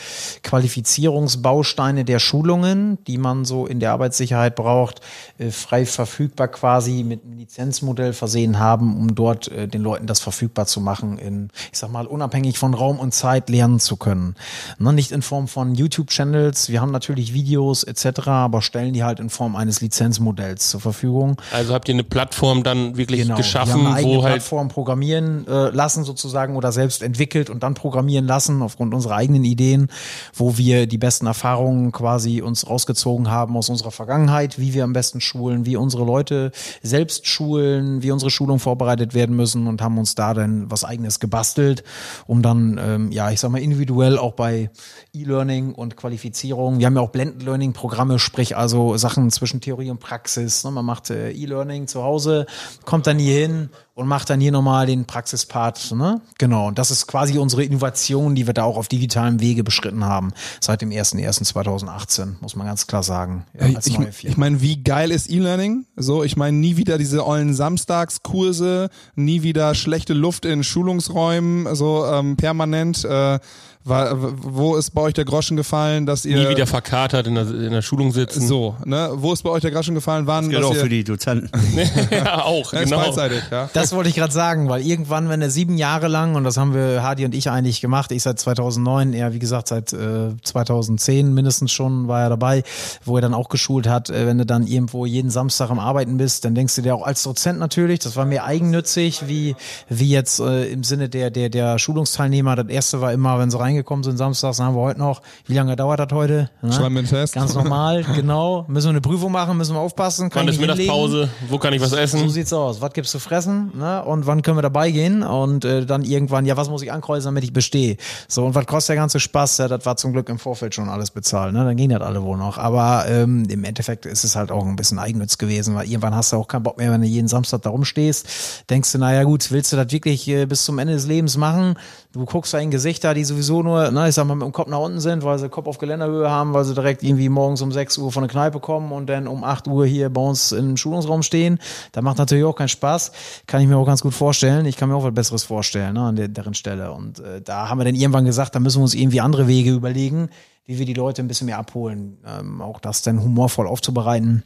Qualifizierungsbausteine der Schulungen, die man so in der Arbeitssicherheit braucht, äh, frei verfügbar quasi mit einem Lizenzmodell versehen haben, um dort äh, den Leuten das verfügbar zu machen, in, ich sag mal, unabhängig von Raum und Zeit lernen zu können. Ne, nicht in Form von YouTube-Channels, wir haben natürlich Videos etc., aber stellen die halt in Form eines Lizenzmodells zur Verfügung. Also habt ihr eine Plattform dann wirklich Genau. geschaffen, wir haben eine eigene wo halt Plattform programmieren äh, lassen sozusagen oder selbst entwickelt und dann programmieren lassen aufgrund unserer eigenen Ideen, wo wir die besten Erfahrungen quasi uns rausgezogen haben aus unserer Vergangenheit, wie wir am besten schulen, wie unsere Leute selbst schulen, wie unsere Schulung vorbereitet werden müssen und haben uns da dann was eigenes gebastelt, um dann, ähm, ja, ich sag mal, individuell auch bei E-Learning und Qualifizierung. Wir haben ja auch Blended Learning Programme, sprich also Sachen zwischen Theorie und Praxis. Ne? Man macht äh, E-Learning zu Hause, kommt dann hier hin und macht dann hier nochmal den Praxispart. Ne? Genau. Und das ist quasi unsere Innovation, die wir da auch auf digitalem Wege beschritten haben. Seit dem 01.01.2018, muss man ganz klar sagen. Ja, als ich ich meine, wie geil ist E-Learning? So, ich meine, nie wieder diese ollen Samstagskurse, nie wieder schlechte Luft in Schulungsräumen, so ähm, permanent. Äh, war, wo ist bei euch der Groschen gefallen, dass ihr nie wieder verkatert in der, in der Schulung sitzen. so, ne? Wo ist bei euch der Groschen gefallen? Wann? Gilt dass auch ihr, für die Dozenten. [LAUGHS] ja, auch, Ja, genau. ja. Das wollte ich gerade sagen, weil irgendwann, wenn er sieben Jahre lang, und das haben wir Hadi und ich eigentlich gemacht, ich seit 2009, er wie gesagt seit äh, 2010 mindestens schon war er dabei, wo er dann auch geschult hat, äh, wenn du dann irgendwo jeden Samstag am Arbeiten bist, dann denkst du dir auch als Dozent natürlich, das war mir eigennützig, wie, wie jetzt äh, im Sinne der, der, der Schulungsteilnehmer. Das erste war immer, wenn sie reingekommen sind samstags, haben wir heute noch, wie lange dauert das heute? Ne? Schreiben wir einen Test. Ganz normal, [LAUGHS] genau. Müssen wir eine Prüfung machen, müssen wir aufpassen. Kann Wann ist. Mittagspause? Wo kann ich was So essen? sieht's aus. Was gibt's zu fressen? Ne? Und wann können wir dabei gehen? Und äh, dann irgendwann, ja, was muss ich ankreuzen, damit ich bestehe? So, und was kostet der ganze Spaß? Ja, das war zum Glück im Vorfeld schon alles bezahlt. Ne? Dann ging das alle wohl noch. Aber ähm, im Endeffekt ist es halt auch ein bisschen Eigennütz gewesen, weil irgendwann hast du auch keinen Bock mehr, wenn du jeden Samstag da rumstehst. Denkst du, naja gut, willst du das wirklich äh, bis zum Ende des Lebens machen? Du guckst da in Gesichter, die sowieso nur, na, ich sag mal, mit dem Kopf nach unten sind, weil sie Kopf auf Geländerhöhe haben, weil sie direkt irgendwie morgens um 6 Uhr von der Kneipe kommen und dann um 8 Uhr hier bei uns im Schulungsraum stehen. Da macht natürlich auch keinen Spaß. Kann ich mir auch ganz gut vorstellen. Ich kann mir auch was Besseres vorstellen, ne, an der, deren Stelle. Und äh, da haben wir dann irgendwann gesagt, da müssen wir uns irgendwie andere Wege überlegen, wie wir die Leute ein bisschen mehr abholen. Ähm, auch das dann humorvoll aufzubereiten.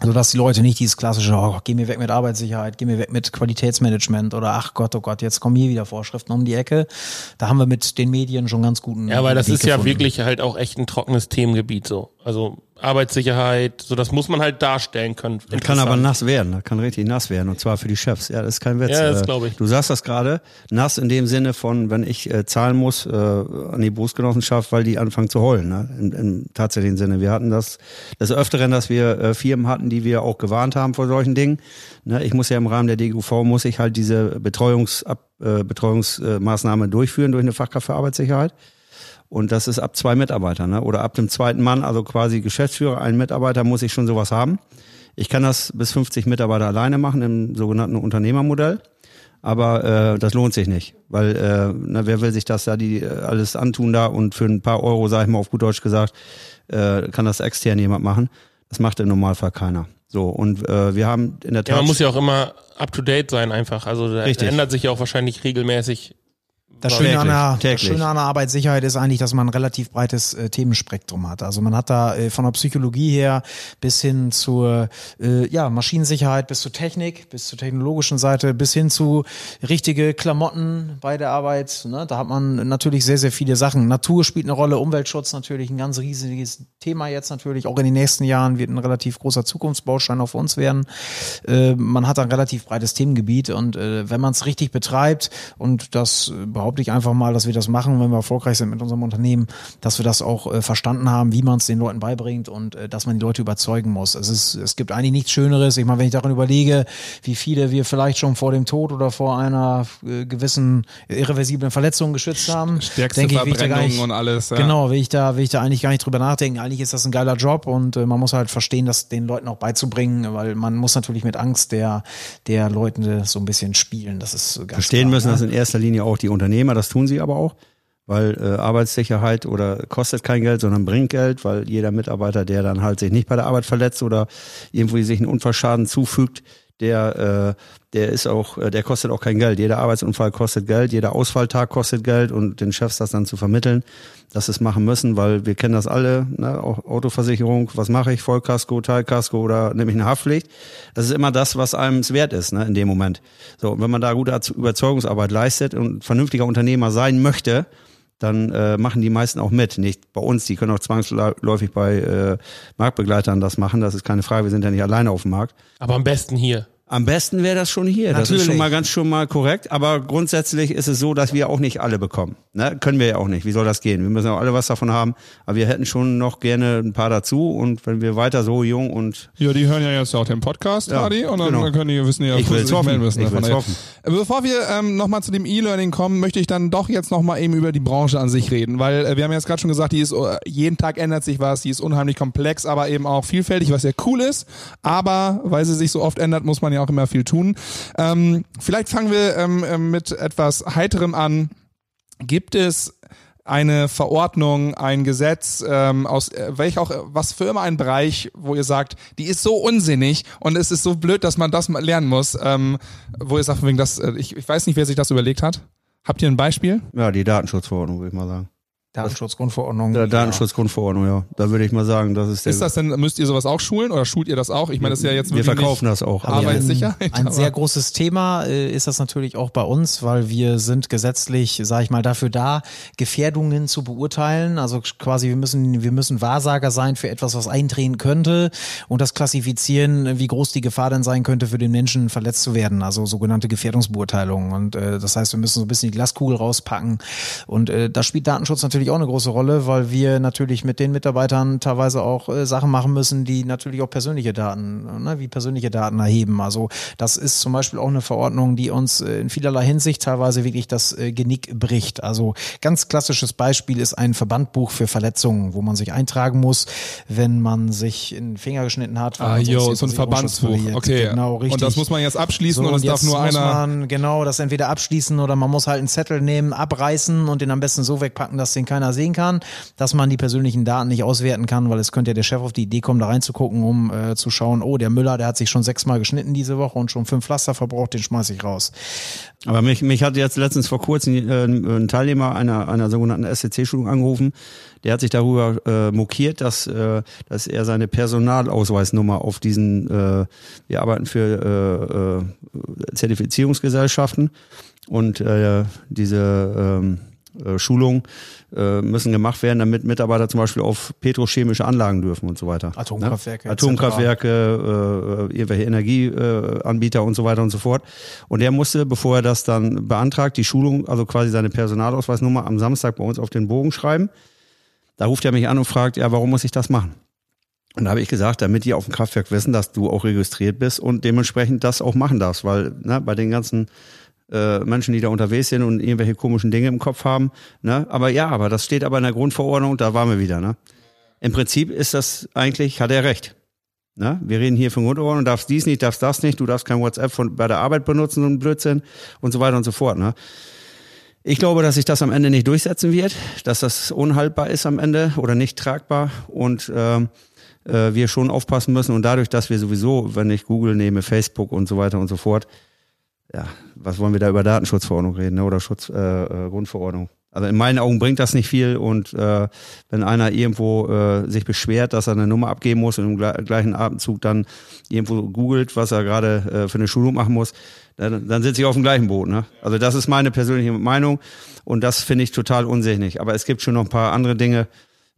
Also dass die Leute nicht dieses klassische, oh, geh mir weg mit Arbeitssicherheit, geh mir weg mit Qualitätsmanagement oder ach Gott, oh Gott, jetzt kommen hier wieder Vorschriften um die Ecke. Da haben wir mit den Medien schon ganz guten. Ja, weil das Weg ist ja gefunden. wirklich halt auch echt ein trockenes Themengebiet so. Also Arbeitssicherheit, so das muss man halt darstellen können. Das kann aber nass werden, das kann richtig nass werden und zwar für die Chefs. Ja, das ist kein Witz. Ja, das Äh, glaub ich. Du sagst das gerade, nass in dem Sinne von, wenn ich äh, zahlen muss äh, an die Berufsgenossenschaft, weil die anfangen zu heulen, ne? Im, im tatsächlichen Sinne. Wir hatten das des Öfteren, dass wir äh, Firmen hatten, die wir auch gewarnt haben vor solchen Dingen. Ne? Ich muss ja im Rahmen der DGUV muss ich halt diese Betreuungsab, äh, Betreuungsmaßnahme durchführen durch eine Fachkraft für Arbeitssicherheit. Und das ist ab zwei Mitarbeitern, ne? Oder ab dem zweiten Mann, also quasi Geschäftsführer, ein Mitarbeiter, muss ich schon sowas haben. Ich kann das bis 50 Mitarbeiter alleine machen im sogenannten Unternehmermodell. Aber äh, das lohnt sich nicht, weil äh, na, wer will sich das da die äh, alles antun da und für ein paar Euro, sag ich mal auf gut Deutsch gesagt, äh, kann das extern jemand machen. Das macht im Normalfall keiner. So und äh, wir haben in der Tat Ja, man muss ja auch immer up to date sein einfach. Also da Richtig. ändert sich ja auch wahrscheinlich regelmäßig. Das Schöne, an der, das. Schöne an der Arbeitssicherheit ist eigentlich, dass man ein relativ breites äh, Themenspektrum hat. Also man hat da äh, von der Psychologie her bis hin zur äh, ja, Maschinensicherheit, bis zur Technik, bis zur technologischen Seite, bis hin zu richtige Klamotten bei der Arbeit. Ne? Da hat man natürlich sehr, sehr viele Sachen. Natur spielt eine Rolle, Umweltschutz natürlich ein ganz riesiges Thema jetzt natürlich. Auch in den nächsten Jahren wird ein relativ großer Zukunftsbaustein auch für uns werden. Äh, man hat ein relativ breites Themengebiet und äh, wenn man es richtig betreibt und das äh, behaupte ich einfach mal, dass wir das machen, wenn wir erfolgreich sind mit unserem Unternehmen, dass wir das auch äh, verstanden haben, wie man es den Leuten beibringt und äh, dass man die Leute überzeugen muss. Es ist, es gibt eigentlich nichts Schöneres. Ich meine, wenn ich daran überlege, wie viele wir vielleicht schon vor dem Tod oder vor einer äh, gewissen irreversiblen Verletzung geschützt haben, Stärkste denke ich, will ich da gar nicht, und alles. Ja. Genau, will ich da, will ich da eigentlich gar nicht drüber nachdenken. Eigentlich ist das ein geiler Job und äh, man muss halt verstehen, das den Leuten auch beizubringen, weil man muss natürlich mit Angst der, der Leute so ein bisschen spielen. Das ist ganz verstehen klar, müssen ne? das in erster Linie auch die Unternehmer, das tun sie aber auch, weil äh, Arbeitssicherheit oder kostet kein Geld, sondern bringt Geld, weil jeder Mitarbeiter, der dann halt sich nicht bei der Arbeit verletzt oder irgendwo sich einen Unfallschaden zufügt, der äh, der ist auch, äh, der kostet auch kein Geld. Jeder Arbeitsunfall kostet Geld, jeder Ausfalltag kostet Geld und den Chefs das dann zu vermitteln, dass sie es machen müssen, weil wir kennen das alle, ne? auch Autoversicherung, was mache ich, Vollkasko, Teilkasko oder nehme ich eine Haftpflicht. Das ist immer das, was einem wert ist, ne? in dem Moment. So, wenn man da gute Überzeugungsarbeit leistet und vernünftiger Unternehmer sein möchte, dann äh, machen die meisten auch mit. Nicht bei uns, die können auch zwangsläufig bei äh, Marktbegleitern das machen, das ist keine Frage, wir sind ja nicht alleine auf dem Markt. Aber am besten hier. Am besten wäre das schon hier. Das ist Natürlich. schon mal ganz schon mal korrekt. Aber grundsätzlich ist es so, dass wir auch nicht alle bekommen. Ne? Können wir ja auch nicht. Wie soll das gehen? Wir müssen auch alle was davon haben. Aber wir hätten schon noch gerne ein paar dazu. Und wenn wir weiter so jung und Ja, die hören ja jetzt auch den Podcast, Ja, Hardy, und dann genau. können die wissen ja, Ich sich hoffen. müssen. Ich Von will's daher- hoffen. Äh, Bevor wir ähm, nochmal zu dem E-Learning kommen, möchte ich dann doch jetzt nochmal eben über die Branche an sich reden, weil äh, wir haben jetzt gerade schon gesagt, die ist äh, jeden Tag ändert sich was, die ist unheimlich komplex, aber eben auch vielfältig, was ja cool ist. Aber weil sie sich so oft ändert, muss man ja auch immer viel tun. Ähm, vielleicht fangen wir ähm, ähm, mit etwas Heiterem an. Gibt es eine Verordnung, ein Gesetz, ähm, aus äh, welch auch, was für immer ein Bereich, wo ihr sagt, die ist so unsinnig und es ist so blöd, dass man das mal lernen muss, ähm, wo ihr sagt, wegen das, äh, ich, ich weiß nicht, wer sich das überlegt hat. Habt ihr ein Beispiel? ja, die Datenschutzverordnung, würde ich mal sagen. Datenschutzgrundverordnung. Der Datenschutzgrundverordnung, ja. Da würde ich mal sagen, das ist der. Ist das denn, müsst ihr sowas auch schulen oder schult ihr das auch? Ich meine, das ist ja jetzt wir verkaufen das auch. [LAUGHS] Aber- Arbeitssicherheit, Ein, ein sehr großes Thema äh, ist das natürlich auch bei uns, weil wir sind gesetzlich, sage ich mal, dafür da, Gefährdungen zu beurteilen. Also quasi, wir müssen, wir müssen Wahrsager sein für etwas, was eintreten könnte und das klassifizieren, wie groß die Gefahr dann sein könnte, für den Menschen verletzt zu werden. Also sogenannte Gefährdungsbeurteilung. Und äh, das heißt, wir müssen so ein bisschen die Glaskugel rauspacken. Und äh, da spielt Datenschutz natürlich natürlich auch eine große Rolle, weil wir natürlich mit den Mitarbeitern teilweise auch äh, Sachen machen müssen, die natürlich auch persönliche Daten, ne, wie persönliche Daten erheben. Also das ist zum Beispiel auch eine Verordnung, die uns äh, in vielerlei Hinsicht teilweise wirklich das äh, Genick bricht. Also ganz klassisches Beispiel ist ein Verbandbuch für Verletzungen, wo man sich eintragen muss, wenn man sich in den Finger geschnitten hat. Ah, jo, so ein Verbandsbuch. Okay. Genau, richtig. Und das muss man jetzt abschließen so, und es darf nur einer. Man, genau, das entweder abschließen oder man muss halt einen Zettel nehmen, abreißen und den am besten so wegpacken, dass den keiner sehen kann, dass man die persönlichen Daten nicht auswerten kann, weil es könnte ja der Chef auf die Idee kommen, da reinzugucken, um äh, zu schauen, oh, der Müller, der hat sich schon sechsmal geschnitten diese Woche und schon fünf Pflaster verbraucht, den schmeiß ich raus. Aber mich, mich hat jetzt letztens vor kurzem äh, ein Teilnehmer einer, einer sogenannten SCC-Schulung angerufen, der hat sich darüber äh, mokiert, dass, äh, dass er seine Personalausweisnummer auf diesen, äh, wir arbeiten für äh, äh, Zertifizierungsgesellschaften und äh, diese äh, Schulungen äh, müssen gemacht werden, damit Mitarbeiter zum Beispiel auf petrochemische Anlagen dürfen und so weiter. Atomkraftwerke. Ne? Atomkraftwerke, äh, irgendwelche Energieanbieter äh, und so weiter und so fort. Und er musste, bevor er das dann beantragt, die Schulung, also quasi seine Personalausweisnummer am Samstag bei uns auf den Bogen schreiben. Da ruft er mich an und fragt, ja, warum muss ich das machen? Und da habe ich gesagt, damit die auf dem Kraftwerk wissen, dass du auch registriert bist und dementsprechend das auch machen darfst, weil ne, bei den ganzen äh, Menschen, die da unterwegs sind und irgendwelche komischen Dinge im Kopf haben. Ne? Aber ja, aber das steht aber in der Grundverordnung, da waren wir wieder. Ne? Im Prinzip ist das eigentlich, hat er recht. Ne? Wir reden hier von Grundverordnung, darfst dies nicht, darfst das nicht, du darfst kein WhatsApp von, bei der Arbeit benutzen und Blödsinn und so weiter und so fort. Ne? Ich glaube, dass sich das am Ende nicht durchsetzen wird, dass das unhaltbar ist am Ende oder nicht tragbar und ähm, äh, wir schon aufpassen müssen. Und dadurch, dass wir sowieso, wenn ich Google nehme, Facebook und so weiter und so fort, ja, was wollen wir da über Datenschutzverordnung reden ne? oder Schutz, äh, äh, Grundverordnung? Also in meinen Augen bringt das nicht viel und äh, wenn einer irgendwo äh, sich beschwert, dass er eine Nummer abgeben muss und im gleichen Atemzug dann irgendwo googelt, was er gerade äh, für eine Schulung machen muss, dann, dann sitze ich auf dem gleichen Boot. Ne? Also das ist meine persönliche Meinung und das finde ich total unsinnig. Aber es gibt schon noch ein paar andere Dinge,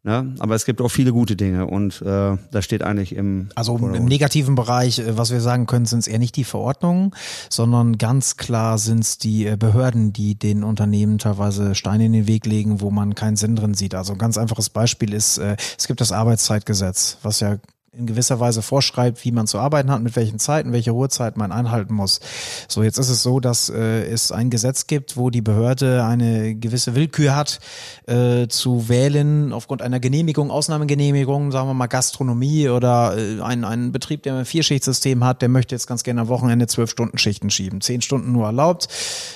Ne? Aber es gibt auch viele gute Dinge und äh, das steht eigentlich im. Also im negativen Bereich, äh, was wir sagen können, sind es eher nicht die Verordnungen, sondern ganz klar sind es die äh, Behörden, die den Unternehmen teilweise Steine in den Weg legen, wo man keinen Sinn drin sieht. Also ein ganz einfaches Beispiel ist, äh, es gibt das Arbeitszeitgesetz, was ja in gewisser Weise vorschreibt, wie man zu arbeiten hat, mit welchen Zeiten, welche Ruhezeit man einhalten muss. So, jetzt ist es so, dass äh, es ein Gesetz gibt, wo die Behörde eine gewisse Willkür hat, äh, zu wählen aufgrund einer Genehmigung, Ausnahmegenehmigung, sagen wir mal Gastronomie oder äh, ein, ein Betrieb, der ein Vierschichtsystem hat, der möchte jetzt ganz gerne am Wochenende zwölf Stunden Schichten schieben. Zehn Stunden nur erlaubt,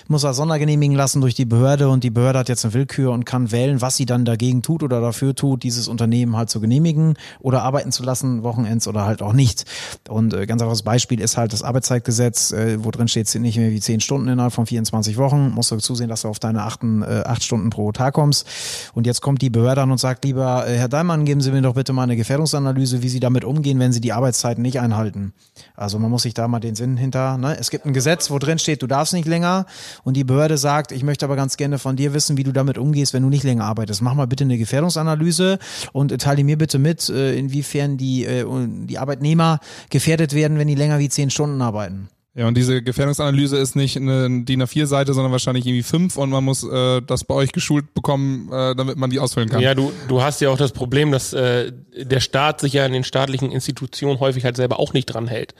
muss er sondergenehmigen lassen durch die Behörde und die Behörde hat jetzt eine Willkür und kann wählen, was sie dann dagegen tut oder dafür tut, dieses Unternehmen halt zu genehmigen oder arbeiten zu lassen, Wochenends oder halt auch nicht. Und äh, ganz einfaches Beispiel ist halt das Arbeitszeitgesetz, äh, wo drin steht, nicht mehr wie zehn Stunden innerhalb von 24 Wochen. Musst du zusehen, dass du auf deine achten, äh, acht Stunden pro Tag kommst. Und jetzt kommt die Behörde an und sagt, lieber äh, Herr Daimann, geben Sie mir doch bitte mal eine Gefährdungsanalyse, wie Sie damit umgehen, wenn Sie die Arbeitszeiten nicht einhalten. Also man muss sich da mal den Sinn hinter, ne? Es gibt ein Gesetz, wo drin steht, du darfst nicht länger. Und die Behörde sagt, ich möchte aber ganz gerne von dir wissen, wie du damit umgehst, wenn du nicht länger arbeitest. Mach mal bitte eine Gefährdungsanalyse und teile mir bitte mit, äh, inwiefern die äh, die Arbeitnehmer gefährdet werden, wenn die länger wie zehn Stunden arbeiten. Ja, und diese Gefährdungsanalyse ist nicht eine DIN A4-Seite, sondern wahrscheinlich irgendwie fünf und man muss äh, das bei euch geschult bekommen, äh, damit man die ausfüllen kann. Ja, du, du hast ja auch das Problem, dass äh, der Staat sich ja in den staatlichen Institutionen häufig halt selber auch nicht dran hält.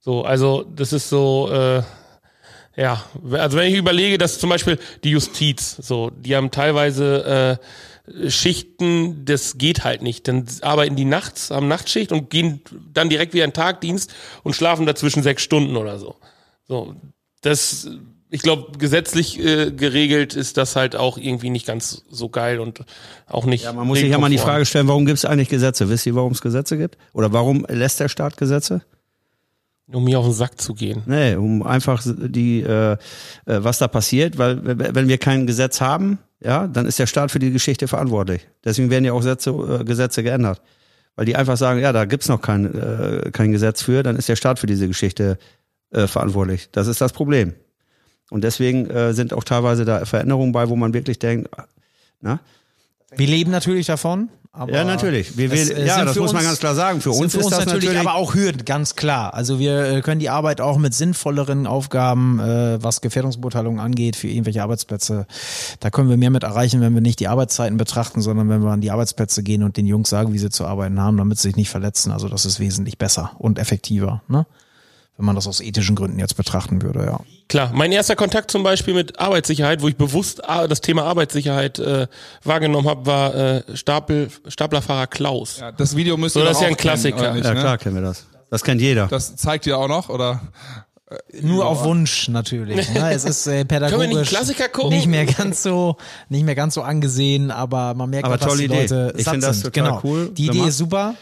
So, also das ist so, äh, ja, also wenn ich überlege, dass zum Beispiel die Justiz, so, die haben teilweise äh, Schichten, das geht halt nicht. Dann arbeiten die nachts, haben Nachtschicht und gehen dann direkt wieder in Tagdienst und schlafen dazwischen sechs Stunden oder so. So, das, ich glaube, gesetzlich äh, geregelt ist das halt auch irgendwie nicht ganz so geil und auch nicht. Ja, man muss sich ja mal die Frage stellen, warum gibt es eigentlich Gesetze? Wisst ihr, warum es Gesetze gibt? Oder warum lässt der Staat Gesetze? Um mir auf den Sack zu gehen. Nee, um einfach die, äh, äh was da passiert, weil wenn wir kein Gesetz haben, ja, dann ist der Staat für die Geschichte verantwortlich. Deswegen werden ja auch Sätze, äh, Gesetze geändert. Weil die einfach sagen, ja, da gibt's noch kein, äh, kein Gesetz für, dann ist der Staat für diese Geschichte äh, verantwortlich. Das ist das Problem. Und deswegen äh, sind auch teilweise da Veränderungen bei, wo man wirklich denkt, na? Wir leben natürlich davon. Aber Ja, natürlich. Wir, wir, es, äh, ja, das muss man ganz klar sagen. Für uns für ist uns das natürlich, natürlich aber auch Hürden, ganz klar. Also wir äh, können die Arbeit auch mit sinnvolleren Aufgaben, äh, was Gefährdungsbeurteilung angeht, für irgendwelche Arbeitsplätze, da können wir mehr mit erreichen, wenn wir nicht die Arbeitszeiten betrachten, sondern wenn wir an die Arbeitsplätze gehen und den Jungs sagen, wie sie zu arbeiten haben, damit sie sich nicht verletzen. Also das ist wesentlich besser und effektiver, ne? Wenn man das aus ethischen Gründen jetzt betrachten würde, ja. Klar, mein erster Kontakt zum Beispiel mit Arbeitssicherheit, wo ich bewusst ah, das Thema Arbeitssicherheit äh, wahrgenommen habe, war äh, Stapel, Staplerfahrer Klaus. Ja, das Video müsst So, ihr das ist ja ein Klassiker. Nicht, Ja, ne? klar kennen wir das. Das kennt jeder. Das zeigt ihr auch noch, oder? Nur auf Wunsch natürlich. Ne? [LAUGHS] Es ist äh, pädagogisch Können wir nicht Klassiker gucken? nicht mehr ganz so nicht mehr ganz so angesehen, aber man merkt, Aber auch, dass tolle die Idee. Leute Ich satt finde das sind. total genau. cool Die Idee ist super.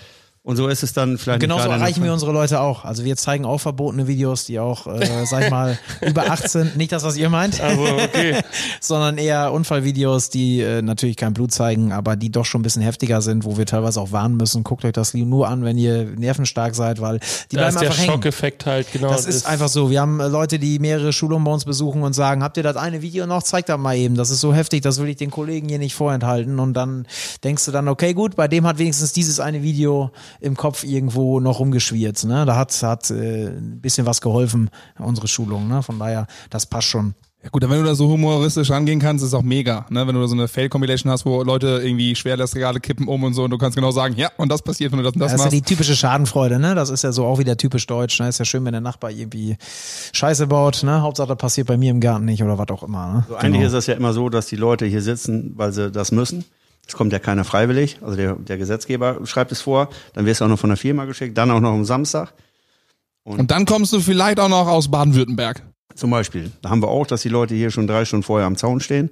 Und so ist es dann vielleicht Genauso der erreichen wir unsere Leute auch. Also wir zeigen auch verbotene Videos, die auch, äh, [LAUGHS] sag ich mal, über 8 sind. Nicht das, was ihr meint. Also, okay. [LAUGHS] sondern eher Unfallvideos, die äh, natürlich kein Blut zeigen, aber die doch schon ein bisschen heftiger sind, wo wir teilweise auch warnen müssen. Guckt euch das nur an, wenn ihr nervenstark seid, weil die Da bleiben ist der einfach hängen. Schockeffekt halt, genau. Das ist einfach so. Wir haben äh, Leute, die mehrere Schulungen bei uns besuchen und sagen, habt ihr das eine Video noch? Zeigt das mal eben. Das ist so heftig, das will ich den Kollegen hier nicht vorenthalten. Und dann denkst du dann, okay, gut, bei dem hat wenigstens dieses eine Video im Kopf irgendwo noch rumgeschwirrt. Ne? Da hat, hat äh, ein bisschen was geholfen, unsere Schulung. Ne? Von daher, das passt schon. Ja gut, wenn du da so humoristisch rangehen kannst, ist auch mega. Ne? Wenn du da so eine Fail-Compilation hast, wo Leute irgendwie Schwerlastregale kippen um und so und du kannst genau sagen, ja, und das passiert, wenn du das und das, Das ist ja machst. die typische Schadenfreude, ne? Das ist ja so auch wieder typisch deutsch. Ne? Ist ja schön, wenn der Nachbar irgendwie Scheiße baut, ne? Hauptsache, das passiert bei mir im Garten nicht oder was auch immer. Ne? So, eigentlich ist es ja immer so, dass die Leute hier sitzen, weil sie das müssen. Es kommt ja keiner freiwillig, also der, der Gesetzgeber schreibt es vor, dann wirst du auch noch von der Firma geschickt, dann auch noch am Samstag. Und dann kommst du vielleicht auch noch aus Baden-Württemberg. Zum Beispiel. Da haben wir auch, dass die Leute hier schon drei Stunden vorher am Zaun stehen.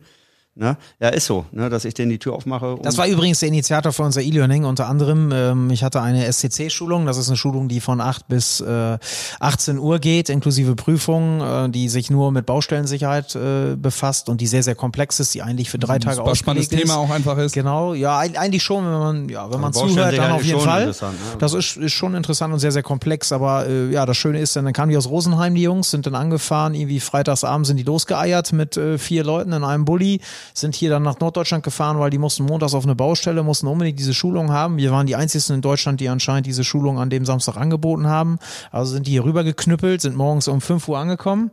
Ne? Ja, ist so, ne? dass ich denen die Tür aufmache. Das war übrigens der Initiator für unser E-Learning. Unter anderem, ähm, ich hatte eine SCC-Schulung. Das ist eine Schulung, die von 8 bis äh, 18 Uhr geht, inklusive Prüfungen, äh, die sich nur mit Baustellensicherheit äh, befasst und die sehr, sehr komplex ist, die eigentlich für drei Tage Super spannendes ausgelegt ist. Thema auch einfach ist. Genau, ja, eig- eigentlich schon, wenn man, ja, wenn man zuhört, dann auf jeden Fall. ne? Das ist, ist schon interessant und sehr, sehr komplex, aber äh, ja, das Schöne ist dann, dann kamen die aus Rosenheim, die Jungs, sind dann angefahren, irgendwie freitagsabend sind die losgeeiert mit äh, vier Leuten in einem Bulli, sind hier dann nach Norddeutschland gefahren, weil die mussten montags auf eine Baustelle, mussten unbedingt diese Schulung haben. Wir waren die einzigen in Deutschland, die anscheinend diese Schulung an dem Samstag angeboten haben. Also sind die hier rüber geknüppelt, sind morgens um 5 Uhr angekommen,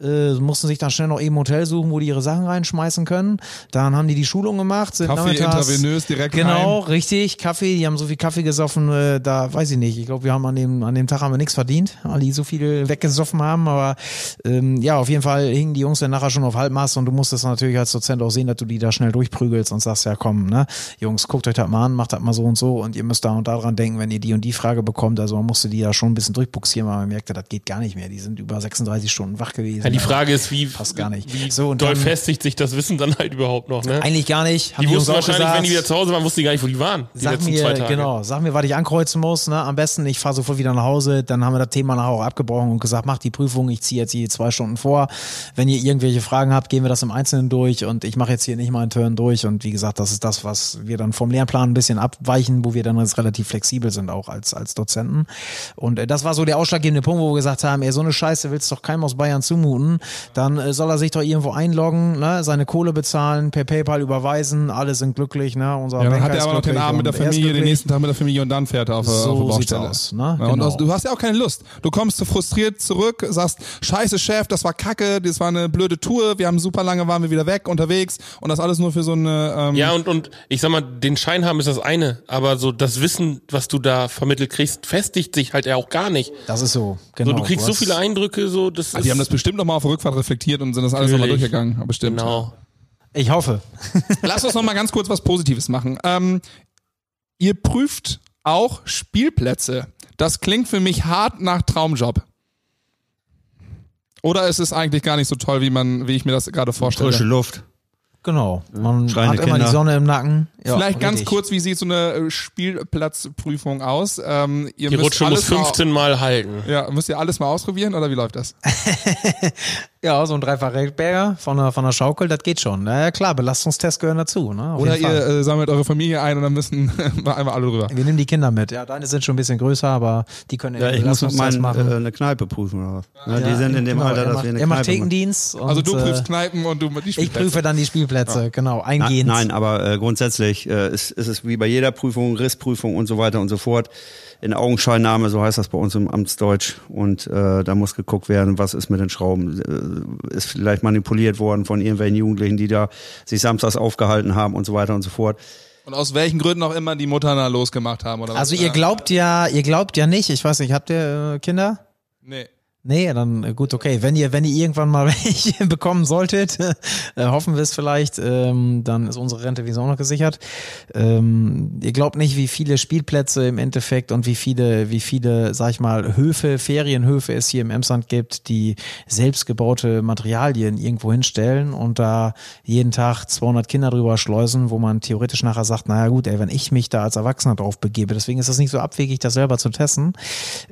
äh, mussten sich dann schnell noch eben ein Hotel suchen, wo die ihre Sachen reinschmeißen können. Dann haben die die Schulung gemacht, sind Kaffee nachmittags- intravenös direkt Genau, rein. richtig. Kaffee, die haben so viel Kaffee gesoffen, äh, da weiß ich nicht. Ich glaube, wir haben an dem, an dem Tag haben wir nichts verdient, weil die so viel weggesoffen haben. Aber ähm, ja, auf jeden Fall hingen die Jungs dann nachher schon auf Halbmast und du musstest natürlich als Dozent auch sehen, dass du die da schnell durchprügelst und sagst, ja komm, ne, Jungs, guckt euch das mal an, macht das mal so und so und ihr müsst da und daran denken, wenn ihr die und die Frage bekommt. Also man musste die da schon ein bisschen durchbuxieren, weil man merkte, das geht gar nicht mehr. Die sind über 36 Stunden wach gewesen. Ja, die Frage ist, wie, Passt gar nicht. wie So, und doll dann- festigt sich das Wissen dann halt überhaupt noch, ne? Eigentlich gar nicht. Haben Die Jungs wussten wahrscheinlich, gesagt. wenn die wieder zu Hause waren, wussten die gar nicht, wo die waren. Die Sag mir, zwei Tage. genau, sag mir, was ich ankreuzen muss. Ne? Am besten, ich fahre sofort wieder nach Hause. Dann haben wir das Thema nachher auch abgebrochen und gesagt, macht die Prüfung. Ich ziehe jetzt hier zwei Stunden vor. Wenn ihr irgendwelche Fragen habt, gehen wir das im Einzelnen durch. Und ich mache jetzt hier nicht meinen Turn durch. Und wie gesagt, das ist das, was wir dann vom Lehrplan ein bisschen abweichen, wo wir dann jetzt relativ flexibel sind, auch als, als Dozenten. Und äh, das war so der ausschlaggebende Punkt, wo wir gesagt haben, ey, so eine Scheiße willst du doch keinem aus Bayern zumuten. Dann äh, soll er sich doch irgendwo einloggen, ne? seine Kohle bezahlen, per PayPal überweisen. Alle sind glücklich. Ne? Unser Ja, dann hat er aber noch den Abend mit der und er Familie, den nächsten Tag mit der Familie und dann fährt er auf, So auf die sieht's Baustelle. aus, ne? Ja, und Genau. aus, du hast ja auch keine Lust. Du kommst so frustriert zurück, sagst, scheiße Chef, das war kacke, das war eine blöde Tour, wir haben super lange, waren wir wieder weg, unterwegs und das alles nur für so eine... Ähm, Ja, und, und ich sag mal, den Schein haben ist das eine, aber so das Wissen, was du da vermittelt kriegst, festigt sich halt ja auch gar nicht. Das ist so, genau. So, du kriegst so hast- viele Eindrücke, so das die ist, haben das bestimmt nochmal auf der Rückfahrt reflektiert und sind das alles nochmal durchgegangen. Bestimmt. Genau. Ich hoffe. [LAUGHS] Lass uns noch mal ganz kurz was Positives machen. Ähm, ihr prüft auch Spielplätze. Das klingt für mich hart nach Traumjob. Oder ist es eigentlich gar nicht so toll, wie man, wie ich mir das gerade vorstelle? Frische Luft. Genau. Man Schreiende hat immer Kinder. die Sonne im Nacken. Ja, Vielleicht ganz richtig. kurz, wie sieht so eine äh, Spielplatzprüfung aus? Ähm, ihr Die müsst Rutsche muss alles mal- 15 Mal halten. Ja, müsst ihr alles mal ausprobieren oder wie läuft das? [LAUGHS] Ja, so ein Dreifach-Rechtberger von der, von der Schaukel, das geht schon. Na ja, klar, Belastungstests gehören dazu. Ne? Auf Oder ihr äh, sammelt eure Familie ein und dann müssen [LAUGHS] wir einmal alle drüber. Wir nehmen die Kinder mit. Ja, deine sind schon ein bisschen größer, aber die können Ja, ich muss mit Belastungstest meinen äh, eine Kneipe prüfen oder was. Ja, die Ja, sind in dem genau, Alter, er dass macht, wir eine macht Kneipe machen. Thekendienst. Und, Also du prüfst äh, Kneipen und du die Ich Spielplätze. prüfe dann die Spielplätze, genau, Na, eingehend. nein, aber äh, grundsätzlich äh, ist, ist es wie bei jeder Prüfung, Rissprüfung und so weiter und so fort. In Augenscheinnahme, so heißt das bei uns im Amtsdeutsch. Und äh, da muss geguckt werden, was ist mit den Schrauben. Äh, ist vielleicht manipuliert worden von irgendwelchen Jugendlichen, die da sich samstags aufgehalten haben und so weiter und so fort. Und aus welchen Gründen auch immer die Mutter da losgemacht haben oder was. Also ihr glaubt ja, ihr glaubt ja nicht, ich weiß nicht, habt ihr äh, Kinder? Nee. Nee, dann äh, gut, okay. Wenn ihr, wenn ihr irgendwann mal [LAUGHS] welche bekommen solltet, [LAUGHS] äh, hoffen wir es vielleicht, ähm, dann ist unsere Rente wie auch noch gesichert. Ähm, ihr glaubt nicht, wie viele Spielplätze im Endeffekt und wie viele, wie viele, sag ich mal, Höfe, Ferienhöfe es hier im Emsland gibt, die selbstgebaute Materialien irgendwo hinstellen und da jeden Tag 200 Kinder drüber schleusen, wo man theoretisch nachher sagt, naja gut, ey, wenn ich mich da als Erwachsener drauf begebe, deswegen ist es nicht so abwegig, das selber zu testen,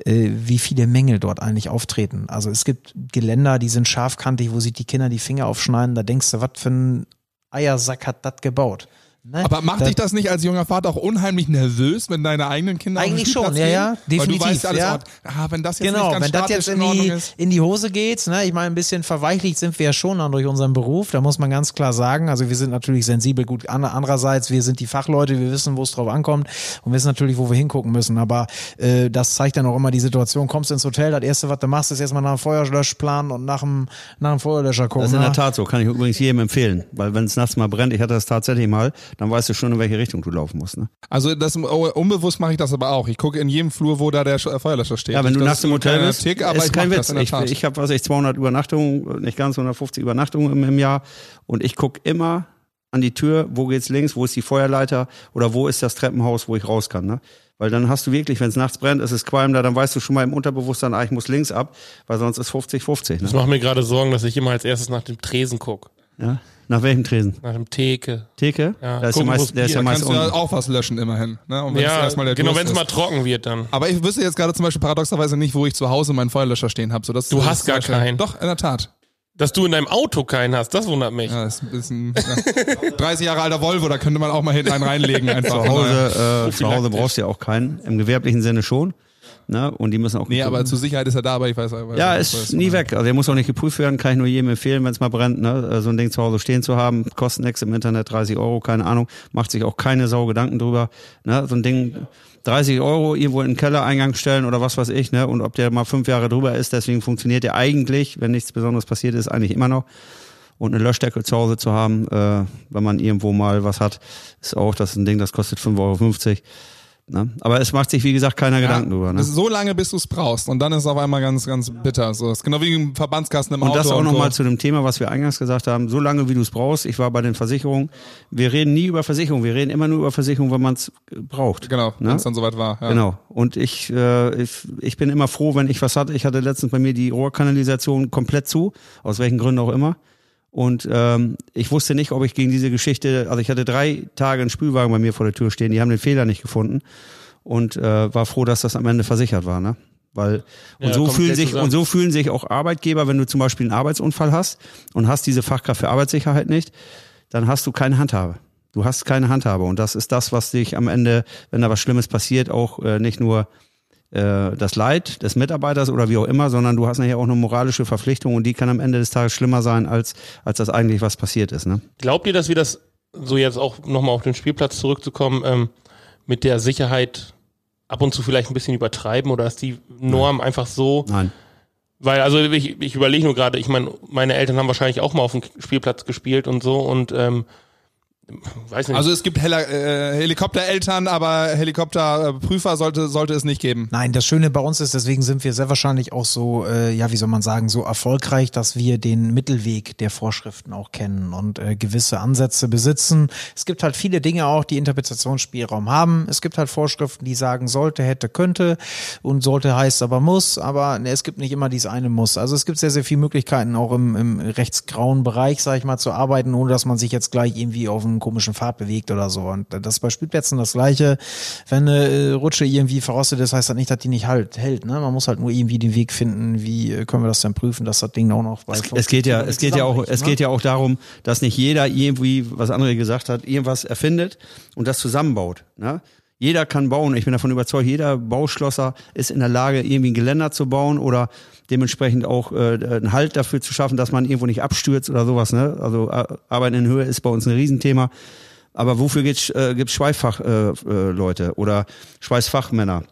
äh, wie viele Mängel dort eigentlich auftreten. Also es gibt Geländer, die sind scharfkantig, wo sich die Kinder die Finger aufschneiden, da denkst du, was für ein Eiersack hat das gebaut? Ne? Aber macht Da- dich das nicht als junger Vater auch unheimlich nervös, wenn deine eigenen Kinder Eigentlich schon, ja, ja, Weil definitiv, du weißt alles, ja. ah, wenn das jetzt Genau, nicht ganz wenn das jetzt in die, ist. in die Hose geht, ne, ich meine, ein bisschen verweichlicht sind wir ja schon dann durch unseren Beruf, da muss man ganz klar sagen, also wir sind natürlich sensibel gut, Ander- andererseits, wir sind die Fachleute, wir wissen, wo es drauf ankommt und wissen natürlich, wo wir hingucken müssen, aber äh, das zeigt dann auch immer die Situation, kommst ins Hotel, das erste, was du machst, ist erstmal nach dem Feuerlöschplan und nach dem, nach dem Feuerlöscher gucken. Das ist in ne? der Tat so, kann ich übrigens jedem empfehlen. Weil wenn es nachts mal brennt, ich hatte das tatsächlich mal, dann weißt du schon, in welche Richtung du laufen musst. Ne? Also das oh, unbewusst mache ich das aber auch. Ich gucke in jedem Flur, wo da der Sch- Feuerlöscher steht. Ja, wenn du das nachts im Hotel bist, Tick, aber ist ich kein Witz. das Ich, ich habe, was weiß ich, 200 Übernachtungen, nicht ganz 150 Übernachtungen im, im Jahr und ich guck immer an die Tür, wo geht's links, wo ist die Feuerleiter oder wo ist das Treppenhaus, wo ich raus kann. Ne? Weil dann hast du wirklich, wenn es nachts brennt, es ist Qualm da, dann weißt du schon mal im Unterbewusstsein, ah, ich muss links ab, weil sonst ist 50-50. Das Ne? macht mir gerade Sorgen, dass ich immer als erstes nach dem Tresen gucke. Ja? Nach welchem Tresen? Nach dem Theke. Theke? Ja, da ist ja gucken, wo's meist, der ist ja da meist kannst du ja auch was löschen immerhin. Ne? Und Ja, erstmal der genau, wenn es mal trocken wird dann. Aber ich wüsste jetzt gerade zum Beispiel paradoxerweise nicht, wo ich zu Hause meinen Feuerlöscher stehen habe. So, das Du das hast gar keinen. Doch, in der Tat. Dass du in deinem Auto keinen hast, das wundert mich. Ja, ist ein bisschen ja. [LAUGHS] 30 Jahre alter Volvo, da könnte man auch mal hinten einen reinlegen [LAUGHS] einfach. Zu Hause, äh, zu Hause brauchst du ja auch keinen. Im gewerblichen Sinne schon. Ne? Und die müssen auch Nee, aber zur Sicherheit ist er da, aber ich weiß weiß Ja, ist was- nie weg. Also der muss auch nicht geprüft werden, kann ich nur jedem empfehlen, wenn es mal brennt, ne? äh, so ein Ding zu Hause stehen zu haben. Kostet nichts im Internet, 30 Euro, keine Ahnung. Macht sich auch keine Sau Gedanken drüber. Ne? So ein Ding, 30 Euro irgendwo in den Kellereingang stellen oder was weiß ich, ne? Und ob der mal fünf Jahre drüber ist, deswegen funktioniert der eigentlich, wenn nichts Besonderes passiert ist, eigentlich immer noch. Und eine Löschdecke zu Hause zu haben, äh, wenn man irgendwo mal was hat, ist auch, das ist ein Ding, das kostet 5,50 Euro. Ne? Aber es macht sich, wie gesagt, keiner Gedanken drüber. Ne? Das so lange, bis du es brauchst. Und dann ist es auf einmal ganz, ganz bitter. So, ist genau wie ein Verbandskasten im Und Auto. das auch so. nochmal zu dem Thema, was wir eingangs gesagt haben, so lange wie du es brauchst. Ich war bei den Versicherungen. Wir reden nie über Versicherungen, wir reden immer nur über Versicherungen, wenn man es braucht. Genau, Ne? wenn es dann soweit war. Ja. Genau. Und ich, äh, ich, ich bin immer froh, wenn ich was hatte. Ich hatte letztens bei mir die Rohrkanalisation komplett zu, aus welchen Gründen auch immer. Und ähm, ich wusste nicht, ob ich gegen diese Geschichte, also ich hatte drei Tage einen Spülwagen bei mir vor der Tür stehen, die haben den Fehler nicht gefunden und äh, war froh, dass das am Ende versichert war, ne? Weil und Ja, so fühlen sich zusammen. und so fühlen sich auch Arbeitgeber, wenn du zum Beispiel einen Arbeitsunfall hast und hast diese Fachkraft für Arbeitssicherheit nicht, dann hast du keine Handhabe. Du hast keine Handhabe und das ist das, was dich am Ende, wenn da was Schlimmes passiert, auch äh, nicht nur äh, das Leid des Mitarbeiters oder wie auch immer, sondern du hast nachher auch eine moralische Verpflichtung und die kann am Ende des Tages schlimmer sein, als, als das eigentlich was passiert ist. Ne? Glaubt ihr, dass wir das, so jetzt auch nochmal auf den Spielplatz zurückzukommen, ähm, mit der Sicherheit ab und zu vielleicht ein bisschen übertreiben oder ist die Norm einfach so, Nein. weil also ich, ich überlege nur gerade, ich meine, meine Eltern haben wahrscheinlich auch mal auf dem Spielplatz gespielt und so und ähm, weiß nicht. Also es gibt Heli äh, Helikoptereltern, aber Helikopterprüfer sollte, sollte es nicht geben. Nein, das Schöne bei uns ist, deswegen sind wir sehr wahrscheinlich auch so, äh, ja, wie soll man sagen, so erfolgreich, dass wir den Mittelweg der Vorschriften auch kennen und äh, gewisse Ansätze besitzen. Es gibt halt viele Dinge auch, die Interpretationsspielraum haben. Es gibt halt Vorschriften, die sagen sollte, hätte, könnte und sollte heißt aber muss, aber ne, es gibt nicht immer dieses eine muss. Also es gibt sehr, sehr viele Möglichkeiten auch im, im rechtsgrauen Bereich, sag ich mal, zu arbeiten, ohne dass man sich jetzt gleich irgendwie auf den einen komischen Pfad bewegt oder so. Und das ist bei Spielplätzen das Gleiche. Wenn eine äh, Rutsche irgendwie verrostet ist, heißt das nicht, dass die nicht halt hält. Ne? Man muss halt nur irgendwie den Weg finden, wie äh, können wir das denn prüfen, dass das Ding auch noch bei Es geht ja, es geht ja auch, es geht ja auch darum, dass nicht jeder irgendwie, was andere gesagt hat, irgendwas erfindet und das zusammenbaut. Ne? Jeder kann bauen. Ich bin davon überzeugt, jeder Bauschlosser ist in der Lage, irgendwie ein Geländer zu bauen oder dementsprechend auch äh, einen Halt dafür zu schaffen, dass man irgendwo nicht abstürzt oder sowas. Ne? Also äh, Arbeiten in Höhe ist bei uns ein Riesenthema. Aber wofür gibt's äh, gibt's Schweißfachleute äh, äh, Leute oder Schweißfachmänner?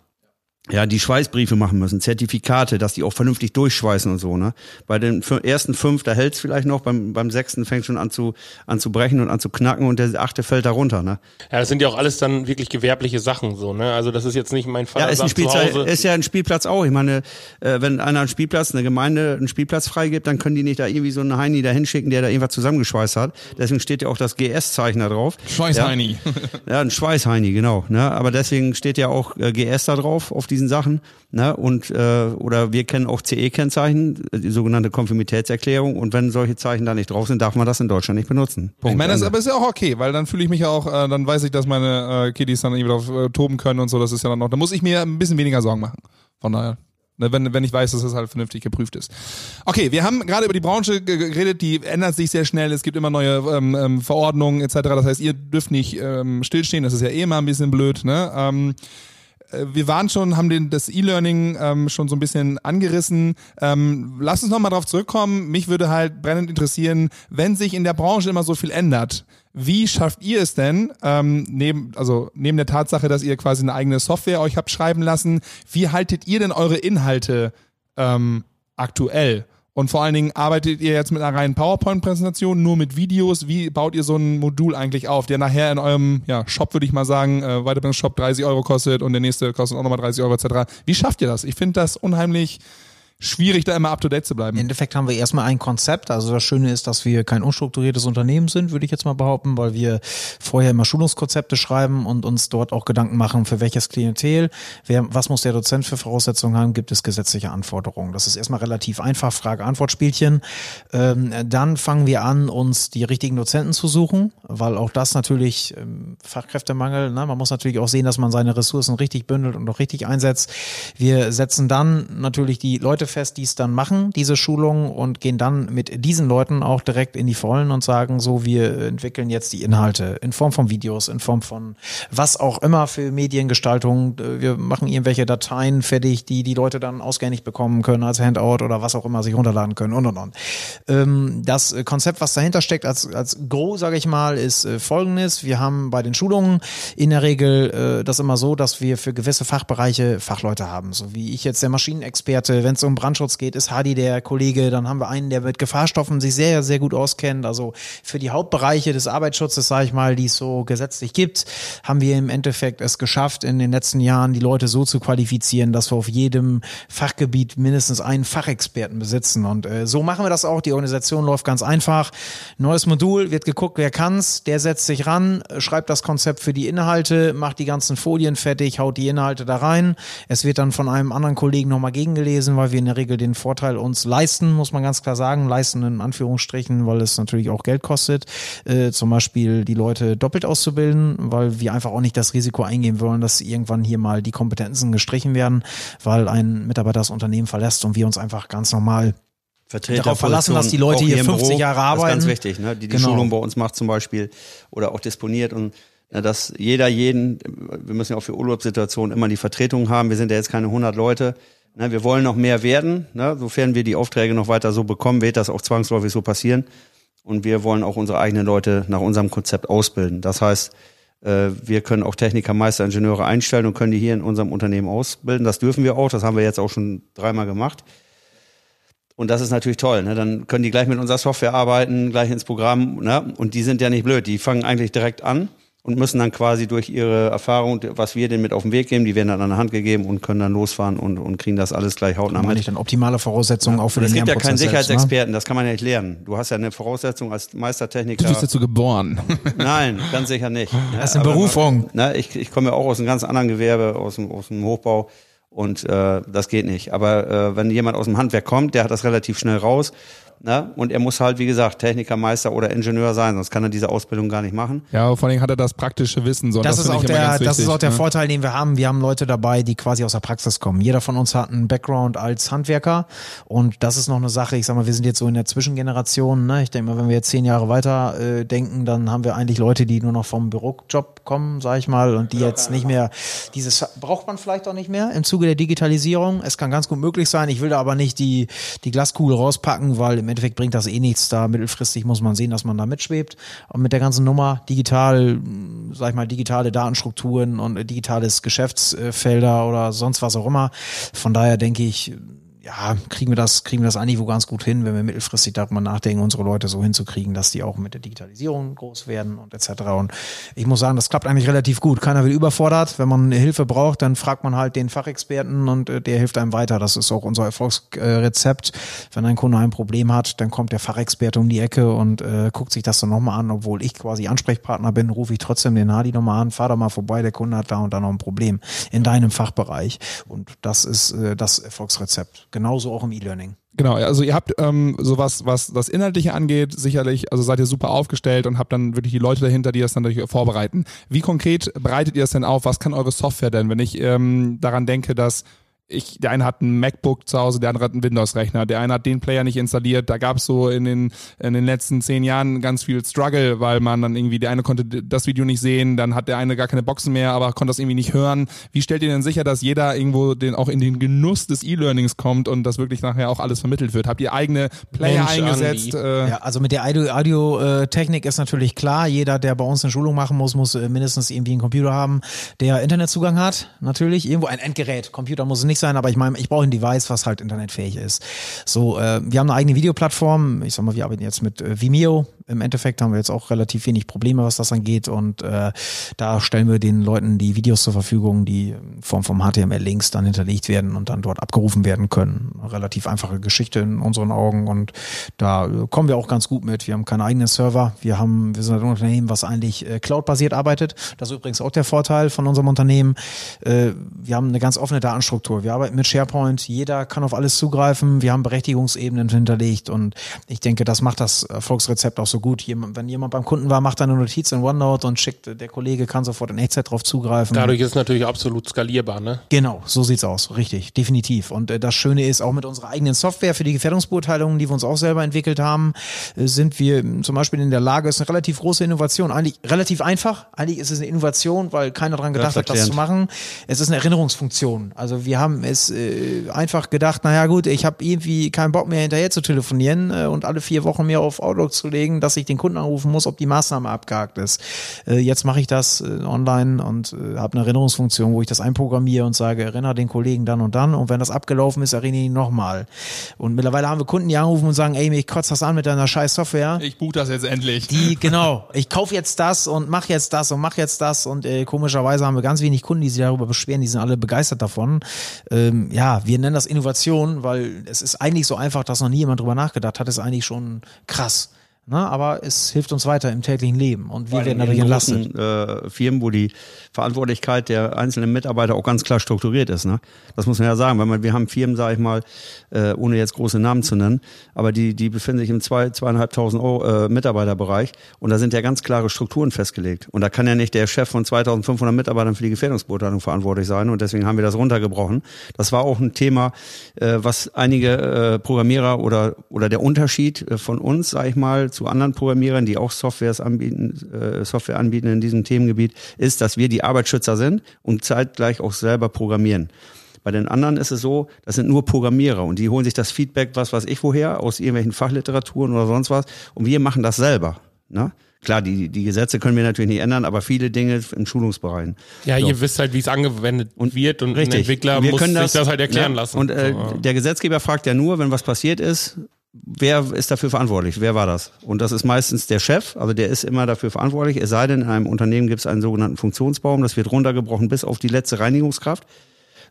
Ja, die Schweißbriefe machen müssen, Zertifikate, dass die auch vernünftig durchschweißen und so, ne? Bei den ersten fünf, da hält's vielleicht noch, beim, beim sechsten fängt schon an zu, an zu brechen und an zu knacken und der achte fällt da runter, ne? Ja, das sind ja auch alles dann wirklich gewerbliche Sachen, so, ne? Also das ist jetzt nicht mein Fall. Ja, ist, ein Spielzeit, ist ja ein Spielplatz auch. Ich meine, äh, wenn einer einen Spielplatz, eine Gemeinde einen Spielplatz freigibt, dann können die nicht da irgendwie so einen Heini da hinschicken, der da irgendwas zusammengeschweißt hat. Deswegen steht ja auch das GS-Zeichen da drauf. Schweißheini. Ja, ja ein Schweißheini, genau, ne? Aber deswegen steht ja auch äh, GS da drauf, auf diesen Sachen. Ne? Und äh, oder wir kennen auch CE-Kennzeichen, die sogenannte Konformitätserklärung. Und wenn solche Zeichen da nicht drauf sind, darf man das in Deutschland nicht benutzen. Punkt. Ich meine, das aber ist ja auch okay, weil dann fühle ich mich auch, äh, dann weiß ich, dass meine äh, Kiddies dann irgendwie drauf äh, toben können und so. Das ist ja dann noch, da muss ich mir ein bisschen weniger Sorgen machen. Von daher. Ne, wenn, wenn ich weiß, dass es halt vernünftig geprüft ist. Okay, wir haben gerade über die Branche geredet, die ändert sich sehr schnell, es gibt immer neue ähm, ähm, Verordnungen etc. Das heißt, ihr dürft nicht ähm, stillstehen, das ist ja eh immer ein bisschen blöd. Ne? Ähm, äh, wir waren schon, haben den, das E-Learning ähm, schon so ein bisschen angerissen. Ähm, lass uns nochmal drauf zurückkommen. Mich würde halt brennend interessieren, wenn sich in der Branche immer so viel ändert, wie schafft ihr es denn, ähm, neben, also neben der Tatsache, dass ihr quasi eine eigene Software euch habt schreiben lassen, wie haltet ihr denn eure Inhalte ähm, aktuell? Und vor allen Dingen arbeitet ihr jetzt mit einer reinen PowerPoint-Präsentation, nur mit Videos. Wie baut ihr so ein Modul eigentlich auf, der nachher in eurem ja, Shop, würde ich mal sagen, äh, Weiterbildungsshop 30 Euro kostet und der nächste kostet auch nochmal 30 Euro etc. Wie schafft ihr das? Ich finde das unheimlich schwierig, da immer up to date zu bleiben. Im Endeffekt haben wir erstmal ein Konzept. Also das Schöne ist, dass wir kein unstrukturiertes Unternehmen sind, würde ich jetzt mal behaupten, weil wir vorher immer Schulungskonzepte schreiben und uns dort auch Gedanken machen, für welches Klientel, wer, was muss der Dozent für Voraussetzungen haben, gibt es gesetzliche Anforderungen. Das ist erstmal relativ einfach, Frage-Antwort-Spielchen. Ähm, dann fangen wir an, uns die richtigen Dozenten zu suchen, weil auch das natürlich ähm, Fachkräftemangel, ne? man muss natürlich auch sehen, dass man seine Ressourcen richtig bündelt und auch richtig einsetzt. Wir setzen dann natürlich die Leute Leute fest, die es dann machen, diese Schulungen und gehen dann mit diesen Leuten auch direkt in die Vollen und sagen so, wir entwickeln jetzt die Inhalte in Form von Videos, in Form von was auch immer für Mediengestaltung. Wir machen irgendwelche Dateien fertig, die die Leute dann ausgängig bekommen können als Handout oder was auch immer sich runterladen können und und und. Ähm, das Konzept, was dahinter steckt als, als Go, sage ich mal, ist äh, folgendes. Wir haben bei den Schulungen in der Regel äh, das immer so, dass wir für gewisse Fachbereiche Fachleute haben. So wie ich jetzt der Maschinenexperte, wenn es um Brandschutz geht, ist Hadi der Kollege. Dann haben wir einen, der mit Gefahrstoffen sich sehr, sehr gut auskennt. Also für die Hauptbereiche des Arbeitsschutzes, sage ich mal, die es so gesetzlich gibt, haben wir im Endeffekt es geschafft, in den letzten Jahren die Leute so zu qualifizieren, dass wir auf jedem Fachgebiet mindestens einen Fachexperten besitzen. Und äh, so machen wir das auch. Die Organisation läuft ganz einfach. Neues Modul, wird geguckt, wer kann's, der setzt sich ran, schreibt das Konzept für die Inhalte, macht die ganzen Folien fertig, haut die Inhalte da rein. Es wird dann von einem anderen Kollegen nochmal gegengelesen, weil wir in der Regel den Vorteil uns leisten, muss man ganz klar sagen, leisten in Anführungsstrichen, weil es natürlich auch Geld kostet, äh, zum Beispiel die Leute doppelt auszubilden, weil wir einfach auch nicht das Risiko eingehen wollen, dass irgendwann hier mal die Kompetenzen gestrichen werden, weil ein Mitarbeiter das Unternehmen verlässt und wir uns einfach ganz normal Vertreter darauf verlassen, dass die Leute hier 50 Büro, Jahre arbeiten. Das ist ganz wichtig, ne? die die genau. Schulung bei uns macht zum Beispiel oder auch disponiert und ja, dass jeder jeden, wir müssen ja auch für Urlaubssituationen immer die Vertretung haben. Wir sind ja jetzt keine 100 Leute. Ne, wir wollen noch mehr werden. Ne? Sofern wir die Aufträge noch weiter so bekommen, wird das auch zwangsläufig so passieren. Und wir wollen auch unsere eigenen Leute nach unserem Konzept ausbilden. Das heißt, äh, wir können auch Techniker, Meister, Ingenieure einstellen und können die hier in unserem Unternehmen ausbilden. Das dürfen wir auch. Das haben wir jetzt auch schon dreimal gemacht. Und das ist natürlich toll. Ne? Dann können die gleich mit unserer Software arbeiten, gleich ins Programm. Ne? Und die sind ja nicht blöd. Die fangen eigentlich direkt an und müssen dann quasi durch ihre Erfahrung, was wir denen mit auf den Weg geben, die werden dann an der Hand gegeben und können dann losfahren und, und kriegen das alles gleich hautnah mit. Nicht dann optimale Voraussetzungen ja. auch für den Es gibt ja keinen Sicherheitsexperten, ne? das kann man ja nicht lernen. Du hast ja eine Voraussetzung als Meistertechniker. Du bist dazu geboren. [LAUGHS] Nein, ganz sicher nicht. Das ist eine Berufung. Na, ich, ich komme ja auch aus einem ganz anderen Gewerbe, aus dem, aus dem Hochbau. Und äh, das geht nicht. Aber äh, wenn jemand aus dem Handwerk kommt, der hat das relativ schnell raus Ne? Und er muss halt, wie gesagt, Technikermeister oder Ingenieur sein, sonst kann er diese Ausbildung gar nicht machen. Ja, vor allem hat er das praktische Wissen. So, das, das, ist auch der, das wichtig, ist auch der ne? Vorteil, den wir haben. Wir haben Leute dabei, die quasi aus der Praxis kommen. Jeder von uns hat einen Background als Handwerker und das ist noch eine Sache. Ich sag mal, wir sind jetzt so in der Zwischengeneration. Ne? Ich denke mal, wenn wir jetzt zehn Jahre weiter äh, denken, dann haben wir eigentlich Leute, die nur noch vom Bürojob kommen, sag ich mal, und die jetzt nicht mehr dieses braucht man vielleicht auch nicht mehr im Zuge der Digitalisierung. Es kann ganz gut möglich sein. Ich will da aber nicht die die Glaskugel rauspacken, weil im Endeffekt bringt das eh nichts. Da mittelfristig muss man sehen, dass man da mitschwebt. Und mit der ganzen Nummer digital, sag ich mal, digitale Datenstrukturen und digitales Geschäftsfelder oder sonst was auch immer. Von daher denke ich, ja, kriegen wir das, kriegen wir das eigentlich wo ganz gut hin, wenn wir mittelfristig darüber nachdenken, unsere Leute so hinzukriegen, dass die auch mit der Digitalisierung groß werden und etc. Und ich muss sagen, das klappt eigentlich relativ gut. Keiner will überfordert. Wenn man Hilfe braucht, dann fragt man halt den Fachexperten und äh, der hilft einem weiter. Das ist auch unser Erfolgsrezept. Wenn ein Kunde ein Problem hat, dann kommt der Fachexperte um die Ecke und äh, guckt sich das dann nochmal an, obwohl ich quasi Ansprechpartner bin, rufe ich trotzdem den Hadi nochmal an, fahr da mal vorbei, der Kunde hat da und da noch ein Problem in deinem Fachbereich. Und das ist äh, das Erfolgsrezept genauso auch im E-Learning. Genau, also ihr habt ähm, sowas, was das Inhaltliche angeht, sicherlich, also seid ihr super aufgestellt und habt dann wirklich die Leute dahinter, die das dann natürlich vorbereiten. Wie konkret bereitet ihr es denn auf? Was kann eure Software denn? Wenn ich ähm, daran denke, dass ich, der eine hat ein MacBook zu Hause, der andere hat einen Windows-Rechner, der eine hat den Player nicht installiert. Da gab es so in den, in den letzten zehn Jahren ganz viel Struggle, weil man dann irgendwie, der eine konnte das Video nicht sehen, dann hat der eine gar keine Boxen mehr, aber konnte das irgendwie nicht hören. Wie stellt ihr denn sicher, dass jeder irgendwo den auch in den Genuss des E-Learnings kommt und das wirklich nachher auch alles vermittelt wird? Habt ihr eigene Player Mensch, eingesetzt? Äh? Ja, also mit der Audio-Technik ist natürlich klar, jeder, der bei uns eine Schulung machen muss, muss äh, mindestens irgendwie einen Computer haben, der Internetzugang hat, natürlich. Irgendwo ein Endgerät. Computer muss nicht nicht sein, aber ich meine, ich brauche ein Device, was halt internetfähig ist. So, äh, wir haben eine eigene Videoplattform. Ich sag mal, wir arbeiten jetzt mit äh, Vimeo. Im Endeffekt haben wir jetzt auch relativ wenig Probleme, was das angeht. Und äh, da stellen wir den Leuten die Videos zur Verfügung, die in Form vom HTML-Links dann hinterlegt werden und dann dort abgerufen werden können. Relativ einfache Geschichte in unseren Augen. Und da äh, kommen wir auch ganz gut mit. Wir haben keine eigenen Server. Wir haben, wir sind ein Unternehmen, was eigentlich äh, cloud-basiert arbeitet. Das ist übrigens auch der Vorteil von unserem Unternehmen. Äh, wir haben eine ganz offene Datenstruktur. Wir arbeiten mit SharePoint, jeder kann auf alles zugreifen, wir haben Berechtigungsebenen hinterlegt und ich denke, das macht das Erfolgsrezept auch so gut. wenn jemand beim Kunden war, macht er eine Notiz in OneNote und schickt, der Kollege kann sofort in Echtzeit drauf zugreifen. Dadurch ist es natürlich absolut skalierbar, ne? Genau, so sieht's aus, richtig, definitiv. Und äh, das Schöne ist, auch mit unserer eigenen Software für die Gefährdungsbeurteilungen, die wir uns auch selber entwickelt haben, äh, sind wir zum Beispiel in der Lage, ist eine relativ große Innovation, eigentlich relativ einfach, eigentlich ist es eine Innovation, weil keiner daran gedacht hat, das zu machen. Es ist eine Erinnerungsfunktion. Also wir haben es äh, einfach gedacht, naja gut, ich habe irgendwie keinen Bock mehr hinterher zu telefonieren äh, und alle vier Wochen mir auf Outlook zu legen, dass ich den Kunden anrufen muss, ob die Maßnahme abgehakt ist. Äh, jetzt mache ich das äh, online und äh, habe eine Erinnerungsfunktion, wo ich das einprogrammiere und sage, erinnere den Kollegen dann und dann und wenn das abgelaufen ist, erinnere ihn nochmal. Und mittlerweile haben wir Kunden, die anrufen und sagen, ey, mich kotzt das an mit deiner scheiß Software. Ich buche das jetzt endlich. Die, genau. Ich kaufe jetzt das und mach jetzt das und mach jetzt das und äh, komischerweise haben wir ganz wenig Kunden, die sich darüber beschweren, die sind alle begeistert davon ähm, ja, wir nennen das Innovation, weil es ist eigentlich so einfach, dass noch nie jemand drüber nachgedacht hat, ist eigentlich schon krass. Ne? Aber es hilft uns weiter im täglichen Leben und wir werden dadurch entlastet. Äh, Firmen, wo die Verantwortlichkeit der einzelnen Mitarbeiter auch ganz klar strukturiert ist. Ne? Das muss man ja sagen, weil man, wir haben Firmen, sage ich mal, äh, ohne jetzt große Namen zu nennen, aber die, die befinden sich im zwei, zweieinhalbtausend Euro, äh, Mitarbeiterbereich und da sind ja ganz klare Strukturen festgelegt. Und da kann ja nicht der Chef von 2500 Mitarbeitern für die Gefährdungsbeurteilung verantwortlich sein und deswegen haben wir das runtergebrochen. Das war auch ein Thema, äh, was einige äh, Programmierer oder, oder der Unterschied äh, von uns, sage ich mal, zu anderen Programmierern, die auch Softwares anbieten, äh, Software anbieten in diesem Themengebiet, ist, dass wir die Arbeitsschützer sind und zeitgleich auch selber programmieren. Bei den anderen ist es so, das sind nur Programmierer und die holen sich das Feedback, was weiß ich woher, aus irgendwelchen Fachliteraturen oder sonst was und wir machen das selber. Ne? Klar, die, die Gesetze können wir natürlich nicht ändern, aber viele Dinge im Schulungsbereich. Ja, so. ihr wisst halt, wie es angewendet und, wird und richtig. ein Entwickler wir muss können das, sich das halt erklären ja, lassen. Und äh, so. der Gesetzgeber fragt ja nur, wenn was passiert ist, wer ist dafür verantwortlich? Wer war das? Und das ist meistens der Chef, also der ist immer dafür verantwortlich. Es sei denn, in einem Unternehmen gibt es einen sogenannten Funktionsbaum, das wird runtergebrochen bis auf die letzte Reinigungskraft.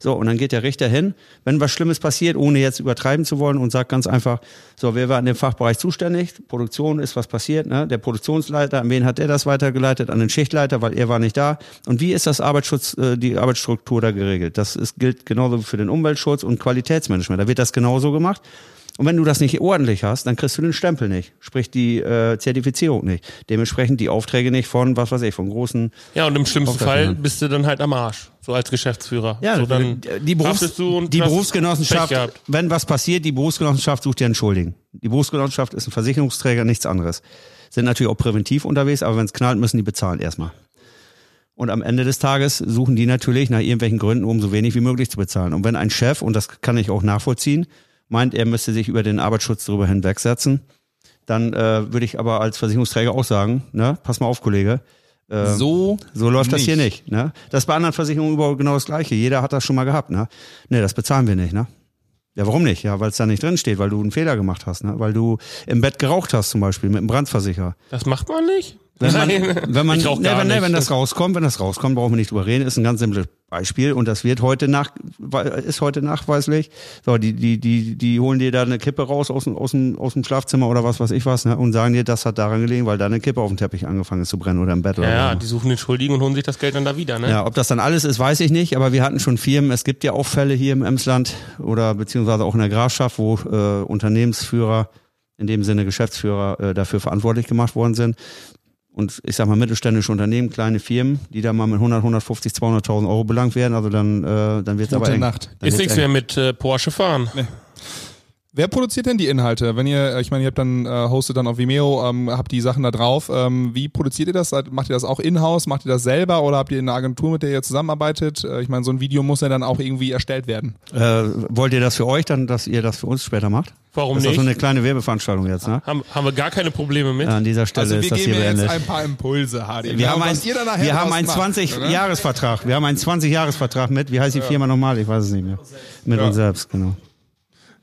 So, und dann geht der Richter hin, wenn was Schlimmes passiert, ohne jetzt übertreiben zu wollen und sagt ganz einfach, so, wer war in dem Fachbereich zuständig? Produktion ist was passiert, ne? Der Produktionsleiter, an wen hat der das weitergeleitet? An den Schichtleiter, weil er war nicht da. Und wie ist das Arbeitsschutz, äh, die Arbeitsstruktur da geregelt? Das ist, gilt genauso für den Umweltschutz und Qualitätsmanagement. Da wird das genauso gemacht. Und wenn du das nicht ordentlich hast, dann kriegst du den Stempel nicht, sprich die äh, Zertifizierung nicht. Dementsprechend die Aufträge nicht von, was weiß ich, von großen. Ja, und im schlimmsten Fall bist du dann halt am Arsch, so als Geschäftsführer. Ja, so dann die, Berufs die Berufsgenossenschaft, wenn was passiert, die Berufsgenossenschaft sucht dir einen Schuldigen. Die Berufsgenossenschaft ist ein Versicherungsträger, nichts anderes. Sind natürlich auch präventiv unterwegs, aber wenn es knallt, müssen die bezahlen erstmal. Und am Ende des Tages suchen die natürlich nach irgendwelchen Gründen, um so wenig wie möglich zu bezahlen. Und wenn ein Chef, und das kann ich auch nachvollziehen, meint, er müsste sich über den Arbeitsschutz darüber hinwegsetzen, dann äh, würde ich aber als Versicherungsträger auch sagen, ne, pass mal auf, Kollege, äh, So, so läuft das hier nicht. Ne? Das ist bei anderen Versicherungen überall genau das Gleiche. Jeder hat das schon mal gehabt. Ne, nee, das bezahlen wir nicht. Ne? Ja, warum nicht? Ja, weil es da nicht drin steht, weil du einen Fehler gemacht hast. Ne? Weil du im Bett geraucht hast zum Beispiel mit einem Brandversicherer. Das macht man nicht? Wenn man, wenn man, nee, wenn, nee, wenn das rauskommt, wenn das rauskommt, brauchen wir nicht drüber reden. Ist ein ganz simples Beispiel und das wird heute nach, ist heute nachweislich. So, die, die, die, die holen dir da eine Kippe raus aus dem, aus dem, aus dem Schlafzimmer oder was weiß ich was, ne, und sagen dir, das hat daran gelegen, weil da eine Kippe auf dem Teppich angefangen ist zu brennen oder im Bett oder Ja, ja, die suchen den Schuldigen und holen sich das Geld dann da wieder, ne? Ja, ob das dann alles ist, weiß ich nicht, aber wir hatten schon Firmen, es gibt ja auch Fälle hier im Emsland oder beziehungsweise auch in der Grafschaft, wo äh, Unternehmensführer, in dem Sinne Geschäftsführer, äh, dafür verantwortlich gemacht worden sind. Und ich sag mal, mittelständische Unternehmen, kleine Firmen, die da mal mit 100, 150, 200.000 Euro belangt werden, also dann, äh, dann wird's aber Gute eng. Nacht. Dann Ist nichts mehr mit äh, Porsche fahren. Wer produziert denn die Inhalte? Wenn ihr, ich meine, ihr habt dann äh, hostet dann auf Vimeo, ähm, habt die Sachen da drauf. Ähm, wie produziert ihr das? Macht ihr das auch in-house? Macht ihr das selber oder habt ihr eine Agentur, mit der ihr zusammenarbeitet? Äh, ich meine, so ein Video muss ja dann auch irgendwie erstellt werden. Äh, wollt ihr das für euch dann, dass ihr das für uns später macht? Warum das ist nicht? doch so eine kleine Werbeveranstaltung jetzt, ne? Haben, haben wir gar keine Probleme mit. Ja, an dieser Stelle Also ist wir das geben hier ja jetzt beendet. ein paar Impulse, Hardy. Wir haben, ein, wir haben einen macht, oder? 20-Jahres-Vertrag. Wir haben einen 20-Jahres-Vertrag mit, wie heißt die Firma nochmal? Ich weiß es nicht mehr. Mit uns selbst, genau.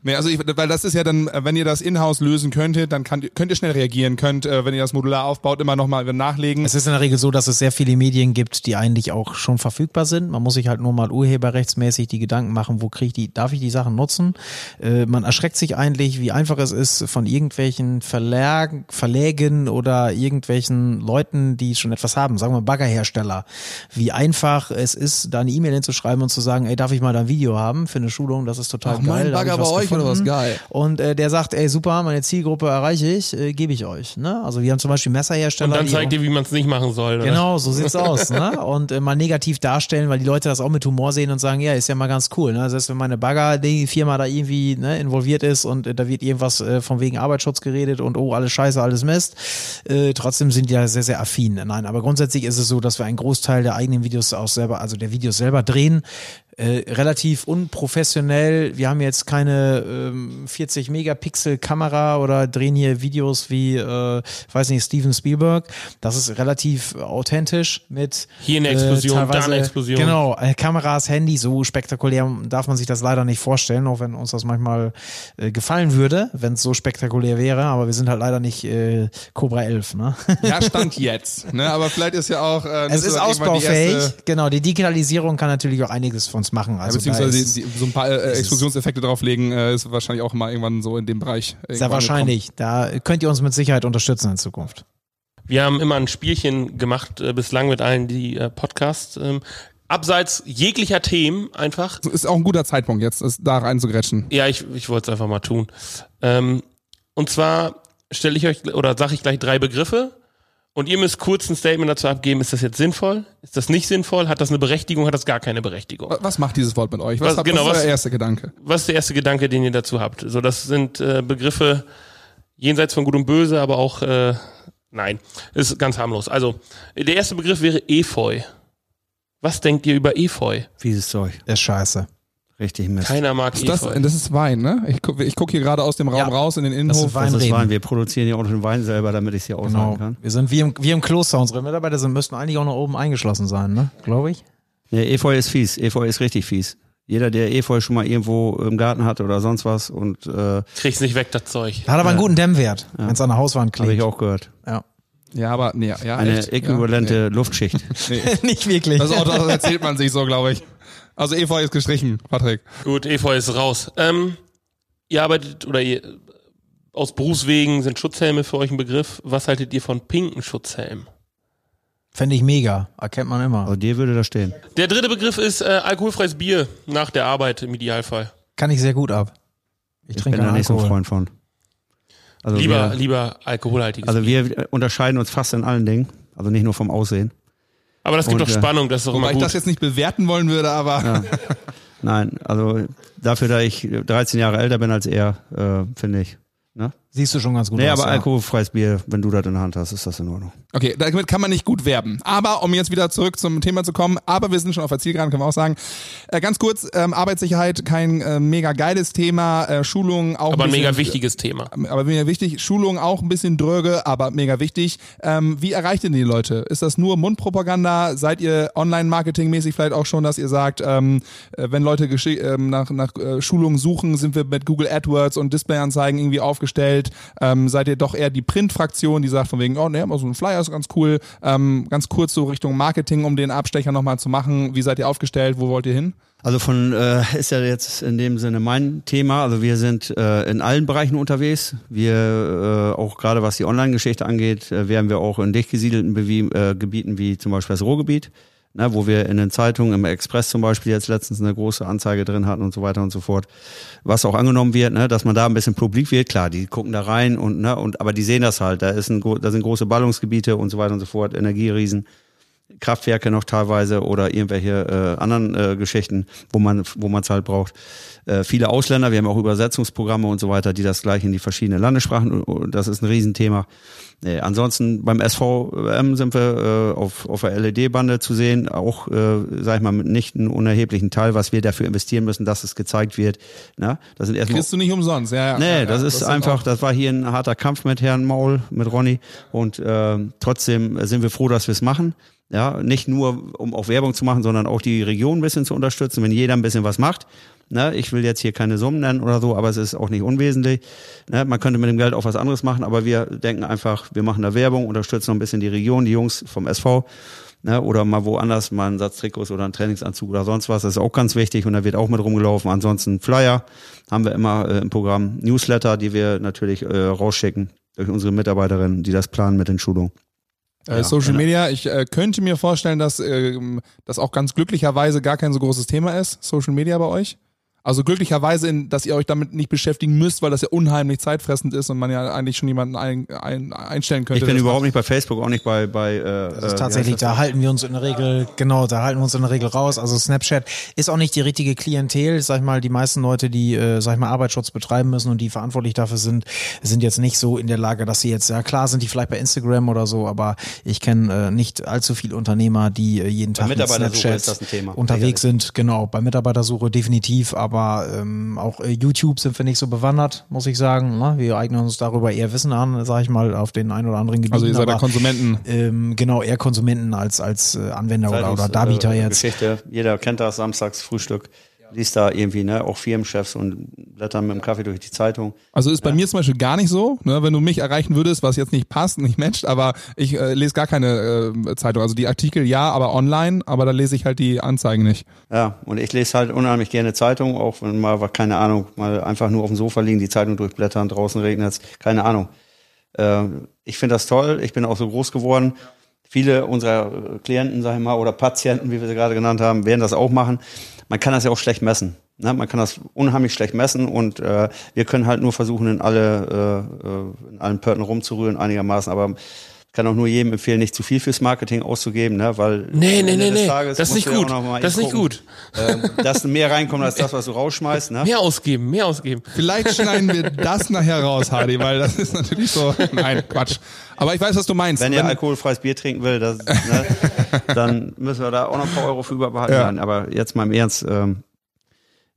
Nee, also ich, weil das ist ja dann, äh, wenn ihr das in-house lösen könntet, dann kann, könnt ihr schnell reagieren, könnt, äh, wenn ihr das modular aufbaut, immer nochmal nachlegen. Es ist in der Regel so, dass es sehr viele Medien gibt, die eigentlich auch schon verfügbar sind. Man muss sich halt nur mal urheberrechtsmäßig die Gedanken machen, wo kriege ich die, darf ich die Sachen nutzen? Äh, man erschreckt sich eigentlich, wie einfach es ist, von irgendwelchen Verlagen, Verlägen oder irgendwelchen Leuten, die schon etwas haben, sagen wir Baggerhersteller, wie einfach es ist, da eine E-Mail hinzuschreiben und zu sagen, ey, darf ich mal da ein Video haben für eine Schulung? Das ist total Ach, mein geil. ich Bagger bei euch oder was? gefunden. Geil. Und äh, der sagt, ey, super, meine Zielgruppe erreiche ich, äh, gebe ich euch. Ne? Also wir haben zum Beispiel Messerhersteller. und dann zeigt ihr, wie man es nicht machen soll. Oder? Genau, so sieht's [LAUGHS] aus. Ne? Und äh, mal negativ darstellen, weil die Leute das auch mit Humor sehen und sagen, ja, ist ja mal ganz cool. Ne? Selbst wenn meine Bagger, die Firma da irgendwie ne, involviert ist und äh, da wird irgendwas äh, von wegen Arbeitsschutz geredet und oh, alles scheiße, alles Mist. Äh, trotzdem sind die ja sehr, sehr affin. Nein, aber grundsätzlich ist es so, dass wir einen Großteil der eigenen Videos auch selber, also der Videos selber drehen. Äh, relativ unprofessionell. Wir haben jetzt keine ähm, 40 Megapixel Kamera oder drehen hier Videos wie, äh, weiß nicht, Steven Spielberg. Das ist relativ authentisch mit Hier eine Explosion, da teilweise- eine Explosion. Genau, äh, Kameras, Handy, so spektakulär darf man sich das leider nicht vorstellen, auch wenn uns das manchmal äh, gefallen würde, wenn es so spektakulär wäre. Aber wir sind halt leider nicht äh, Cobra 11. Ne? Ja, stand jetzt. Ne? Aber vielleicht ist ja auch. Äh, Es ist irgendwann die ausbaufähig. erste- genau, die Digitalisierung kann natürlich auch einiges von machen. Ja, Also da beziehungsweise ist- die, die, so ein paar äh, Explosionseffekte drauflegen, äh, ist wahrscheinlich auch mal irgendwann so in dem Bereich. Sehr irgendwann wahrscheinlich. Da könnt ihr uns mit Sicherheit unterstützen in Zukunft. Wir haben immer ein Spielchen gemacht, äh, bislang mit allen, die äh, Podcasts. Ähm, abseits jeglicher Themen einfach. Ist auch ein guter Zeitpunkt jetzt, ist da reinzugrätschen. Ja, ich, ich wollte es einfach mal tun. Ähm, und zwar stelle ich euch oder sage ich gleich drei Begriffe und ihr müsst kurz ein Statement dazu abgeben, ist das jetzt sinnvoll? Ist das nicht sinnvoll? Hat das eine Berechtigung? Hat das gar keine Berechtigung? Wa- Was macht dieses Wort mit euch? Was, Was- hat, genau, was ist was- euer erster Gedanke? Was ist der erste Gedanke, den ihr dazu habt? So, das sind äh, Begriffe jenseits von Gut und Böse, aber auch äh, nein, ist ganz harmlos. Also der erste Begriff wäre Efeu. Was denkt ihr über Efeu? Fieses Zeug. Der ist scheiße. Richtig Mist. Keiner mag Ist das, das ist Wein, ne? Ich, guck- ich gucke hier gerade aus dem Raum Ja. raus in den Das Innenhof. ist Wein. das ist. Wein. Wir produzieren ja auch den Wein selber, damit ich es hier aussagen Genau. kann. Wir sind wie im, wie im Kloster. Unsere Mitarbeiter sind, müssten eigentlich auch noch oben eingeschlossen sein, ne? Glaube ich. Nee, Efeu ist fies. Efeu ist richtig fies. Jeder, der Efeu schon mal irgendwo im Garten hatte oder sonst was und äh, Krieg's nicht weg, das Zeug. Hat aber einen guten Dämmwert, wenn es an der Hauswand habe ich auch gehört. Ja. ja, aber nee, ja, Eine echt? äquivalente Luftschicht. Ja, nee. [LAUGHS] Nicht wirklich. Das, auch, das erzählt man sich so, glaube ich. Also Efeu ist gestrichen, Patrick. Gut, Efeu ist raus. Ähm, ihr arbeitet oder ihr aus Berufswegen sind Schutzhelme für euch ein Begriff. Was haltet ihr von pinken Schutzhelmen? Fände ich mega. Erkennt man immer. Aber dir würde das stehen. Der dritte Begriff ist äh, alkoholfreies Bier nach der Arbeit im Idealfall. Kann ich sehr gut ab. Ich, Ich trinke bin da nicht so ein Alkohol. Freund von. Also Lieber, wir, lieber alkoholhaltiges also wir unterscheiden uns fast in allen Dingen. Also nicht nur vom Aussehen. Aber das gibt und, doch äh, Spannung, das ist doch Wobei immer ich gut. das jetzt nicht bewerten wollen würde, aber [LAUGHS] Nein, also dafür, da ich 13 Jahre älter bin als er, äh, finde ich. Ne? Siehst du schon ganz gut Nee, aus. aber ja. alkoholfreies Bier, wenn du das in der Hand hast, ist das in Ordnung. Okay, damit kann man nicht gut werben. Aber um jetzt wieder zurück zum Thema zu kommen, aber wir sind schon auf der Zielgeraden, können wir auch sagen. Äh, ganz kurz, ähm, Arbeitssicherheit, kein äh, mega geiles Thema, äh, Schulung auch aber ein bisschen, mega wichtiges Thema. Aber mega wichtig, Schulung auch ein bisschen dröge, aber mega wichtig. Ähm, wie erreicht ihr denn die Leute? Ist das nur Mundpropaganda? Seid ihr Online-Marketing-mäßig vielleicht auch schon, dass ihr sagt, ähm, äh, wenn Leute ähm, nach, nach äh, Schulungen suchen, sind wir mit Google AdWords und Displayanzeigen irgendwie aufgestellt? Ähm, seid ihr doch eher die Print-Fraktion, die sagt von wegen, oh ne, so ein Flyer ist ganz cool. Ähm, ganz kurz so Richtung Marketing, um den Abstecher nochmal zu machen. Wie seid ihr aufgestellt? Wo wollt ihr hin? Also von äh, ist ja jetzt in dem Sinne mein Thema. Also wir sind äh, in allen Bereichen unterwegs. Wir äh, auch gerade was die Online-Geschichte angeht, äh, wären wir auch in dicht gesiedelten Bewie äh, Gebieten wie zum Beispiel das Ruhrgebiet, ne, wo wir in den Zeitungen im Express zum Beispiel jetzt letztens eine große Anzeige drin hatten und so weiter und so fort. Was auch angenommen wird, ne, dass man da ein bisschen publik wird. Klar, die gucken da rein und ne und aber die sehen das halt. Da ist ein da sind große Ballungsgebiete und so weiter und so fort, Energieriesen. Kraftwerke noch teilweise oder irgendwelche äh, anderen äh, Geschichten, wo man wo man es halt braucht. Äh, viele Ausländer, wir haben auch Übersetzungsprogramme und so weiter, die das gleich in die verschiedenen Landessprachen, das ist ein Riesenthema. Äh, ansonsten beim SVM sind wir äh, auf, auf der LED-Bande zu sehen, auch, äh, sag ich mal, mit nicht einen unerheblichen Teil, was wir dafür investieren müssen, dass es gezeigt wird. Na, das sind erstmal Kriegst du nicht umsonst, ja, ja. Nee, ja, das ja, ist einfach, das war hier ein harter Kampf mit Herrn Maul, mit Ronny und ähm, trotzdem sind wir froh, dass wir es machen. Ja, nicht nur, um auch Werbung zu machen, sondern auch die Region ein bisschen zu unterstützen, wenn jeder ein bisschen was macht. Ne, ich will jetzt hier keine Summen nennen oder so, aber es ist auch nicht unwesentlich. Ne, man könnte mit dem Geld auch was anderes machen, aber wir denken einfach, wir machen da Werbung, unterstützen noch ein bisschen die Region, die Jungs vom SV. Ne, oder mal woanders, mal einen Satz Trikots oder einen Trainingsanzug oder sonst was. Das ist auch ganz wichtig und da wird auch mit rumgelaufen. Ansonsten Flyer haben wir immer äh, im Programm. Newsletter, die wir natürlich äh, rausschicken durch unsere Mitarbeiterinnen, die das planen mit den Schulungen. Äh, Social genau. Media, ich äh, könnte mir vorstellen, dass ähm, das auch ganz glücklicherweise gar kein so großes Thema ist, Social Media bei euch. Also glücklicherweise, in, dass ihr euch damit nicht beschäftigen müsst, weil das ja unheimlich zeitfressend ist und man ja eigentlich schon jemanden ein, ein, einstellen könnte. Ich bin das überhaupt nicht bei Facebook, auch nicht bei bei. Äh, Das ist tatsächlich, da halten wir uns in der Regel, genau, da halten wir uns in der Regel raus. Also Snapchat ist auch nicht die richtige Klientel. Sag ich mal, die meisten Leute, die, äh, sag ich mal, Arbeitsschutz betreiben müssen und die verantwortlich dafür sind, sind jetzt nicht so in der Lage, dass sie jetzt, ja klar sind die vielleicht bei Instagram oder so, aber ich kenne äh, nicht allzu viele Unternehmer, die äh, jeden Tag mit Mitarbeitersuche Snapchat ist das ein Thema. unterwegs sind. Genau, bei Mitarbeitersuche definitiv, aber ähm, auch äh, YouTube sind wir nicht so bewandert, muss ich sagen. Ne? Wir eignen uns darüber eher Wissen an, sag ich mal, auf den ein oder anderen Gebieten. Also ihr seid da aber- Konsumenten. ähm, genau, eher Konsumenten als, als äh, Anwender oder, oder Darbieter äh, jetzt. Geschichte. Jeder kennt das, samstags Frühstück. Liest da irgendwie, ne, auch Firmenchefs und blättern mit dem Kaffee durch die Zeitung. Also ist bei mir zum Beispiel gar nicht so, ne, wenn du mich erreichen würdest, was jetzt nicht passt, nicht matcht, aber ich äh, lese gar keine äh, Zeitung. Also die Artikel ja, aber online, aber da lese ich halt die Anzeigen nicht. Ja, und ich lese halt unheimlich gerne Zeitung, auch wenn mal, keine Ahnung, mal einfach nur auf dem Sofa liegen, die Zeitung durchblättern, draußen regnet keine Ahnung. Äh, ich finde das toll, ich bin auch so groß geworden. Viele unserer äh, Klienten, sag ich mal, oder Patienten, wie wir sie gerade genannt haben, werden das auch machen. Man kann das ja auch schlecht messen. Ne? Man kann das unheimlich schlecht messen und äh, wir können halt nur versuchen, in alle äh, äh, in allen Pörten rumzurühren einigermaßen, aber kann auch nur jedem empfehlen, nicht zu viel fürs Marketing auszugeben, ne? weil Nee, nee, Ende nee, des nee. Tages Das ist nicht du ja auch gut. Das ist nicht gut. ähm, dass mehr reinkommt als das, was du rausschmeißt. Ne? Mehr ausgeben, mehr ausgeben. Vielleicht schneiden wir [LAUGHS] das nachher raus, Hardy, weil das ist natürlich so. Nein, Quatsch. Aber ich weiß, was du meinst. Wenn ihr Wenn- alkoholfreies Bier trinken will, das, ne, dann müssen wir da auch noch ein paar Euro für überbehalten. Ja. Nein, aber jetzt mal im Ernst, ähm,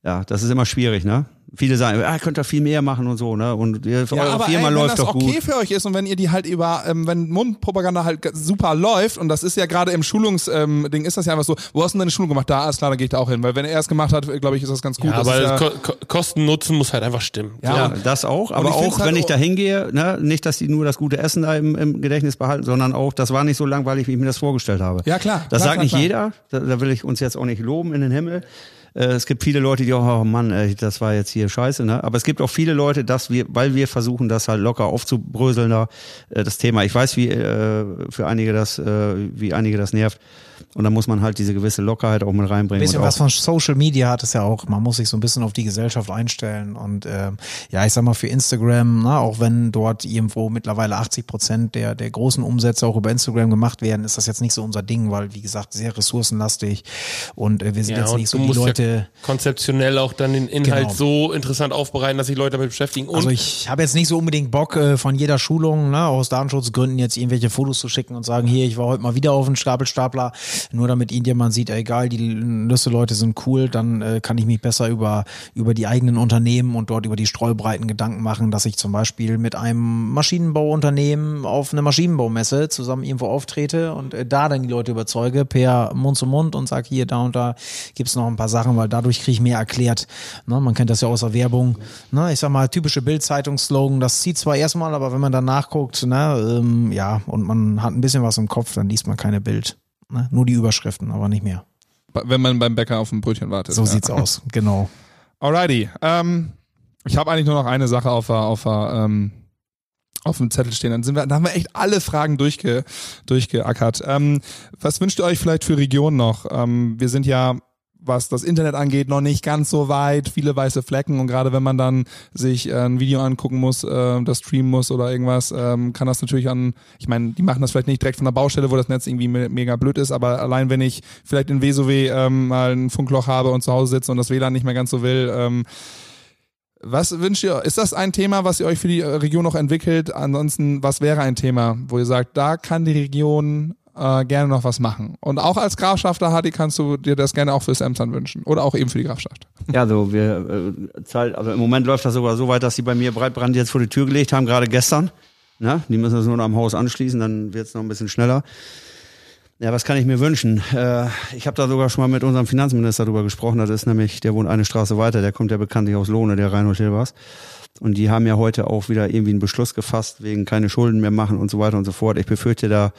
ja, das ist immer schwierig, ne? Viele sagen, ah, könnt ihr viel mehr machen und so, ne? Und ihr, Ja, eure aber Firma ey, wenn läuft das doch okay gut. für euch ist und wenn ihr die halt über, ähm, wenn Mundpropaganda halt super läuft und das ist ja gerade im Schulungsding ähm, Ding ist das ja einfach so, wo hast du denn deine Schulung gemacht? Da, alles klar, da gehe ich da auch hin, weil wenn er es gemacht hat, glaube ich, ist das ganz gut. Ja, das aber ist ja, Ko Ko Kosten-Nutzen muss halt einfach stimmen. Ja, Ja, das auch, aber auch, halt wenn ich da hingehe, ne, nicht, dass die nur das gute Essen da im, im Gedächtnis behalten, sondern auch, das war nicht so langweilig, wie ich mir das vorgestellt habe. Ja, klar, Das klar, sagt klar, nicht klar. jeder, da, da will ich uns jetzt auch nicht loben in den Himmel. Äh, Es gibt viele Leute, die auch, oh Mann, das war jetzt hier scheiße, ne? Aber es gibt auch viele Leute, dass wir, weil wir versuchen, das halt locker aufzubröseln, da, äh, das Thema. Ich weiß, wie äh, für einige das, äh, wie einige das nervt. Und da muss man halt diese gewisse Lockerheit auch mit Ein reinbringen. bisschen und was von Social Media hat es ja auch. Man muss sich so ein bisschen auf die Gesellschaft einstellen. Und ähm, ja, ich sag mal für Instagram, na, auch wenn dort irgendwo mittlerweile 80 Prozent der, der großen Umsätze auch über Instagram gemacht werden, ist das jetzt nicht so unser Ding, weil wie gesagt, sehr ressourcenlastig. Und äh, wir sind Ja, jetzt nicht so die Leute. ja konzeptionell auch dann den Inhalt Genau. so interessant aufbereiten, dass sich Leute damit beschäftigen. Und Also ich habe jetzt nicht so unbedingt Bock äh, von jeder Schulung, ne, aus Datenschutzgründen jetzt irgendwelche Fotos zu schicken und sagen, hier, ich war heute mal wieder auf dem Stapelstapler, nur damit irgendjemand sieht, egal, die Nüsse-Leute sind cool, dann äh, kann ich mich besser über, über die eigenen Unternehmen und dort über die Streubreiten Gedanken machen, dass ich zum Beispiel mit einem Maschinenbauunternehmen auf einer Maschinenbaumesse zusammen irgendwo auftrete und äh, da dann die Leute überzeuge per Mund zu Mund und sag hier, da und da gibt's noch ein paar Sachen, weil dadurch kriege ich mehr erklärt. Ne, man kennt das ja aus der Werbung. Ne, ich sag mal, typische Bild-Zeitungsslogan, das zieht zwar erstmal, aber wenn man dann nachguckt, ne, ähm, ja, und man hat ein bisschen was im Kopf, dann liest man keine Bild. Ne? Nur die Überschriften, aber nicht mehr. wenn man beim Bäcker auf ein Brötchen wartet. So ja. sieht's aus, [LAUGHS] genau. Alrighty. Ähm, ich habe eigentlich nur noch eine Sache auf auf ähm, auf dem Zettel stehen. Dann sind wir, da haben wir echt alle Fragen durchge, durchgeackert. Ähm, was wünscht ihr euch vielleicht für Regionen noch? Ähm, wir sind ja, was das Internet angeht, noch nicht ganz so weit, viele weiße Flecken und gerade wenn man dann sich äh, ein Video angucken muss, äh, das streamen muss oder irgendwas, ähm, kann das natürlich an, ich meine, die machen das vielleicht nicht direkt von der Baustelle, wo das Netz irgendwie me mega blöd ist, aber allein wenn ich vielleicht in WSOW ähm, mal ein Funkloch habe und zu Hause sitze und das WLAN nicht mehr ganz so will, ähm, was wünscht ihr? Ist das ein Thema, was ihr euch für die äh, Region noch entwickelt? Ansonsten, was wäre ein Thema, wo ihr sagt, da kann die Region äh, gerne noch was machen? Und auch als Grafschafter, Hadi, kannst du dir das gerne auch fürs Emsland wünschen oder auch eben für die Grafschaft. Ja, so wir äh, Zeit, also im Moment läuft das sogar so weit, dass sie bei mir Breitbrand jetzt vor die Tür gelegt haben, gerade gestern. Ne? Die müssen das nur noch am Haus anschließen, dann wird's noch ein bisschen schneller. Ja, was kann ich mir wünschen? Äh, ich habe da sogar schon mal mit unserem Finanzminister drüber gesprochen. Das ist nämlich, der wohnt eine Straße weiter, der kommt ja bekanntlich aus Lohne, der Reinhold Hilbers. Und die haben ja heute auch wieder irgendwie einen Beschluss gefasst, wegen keine Schulden mehr machen und so weiter und so fort. Ich befürchte da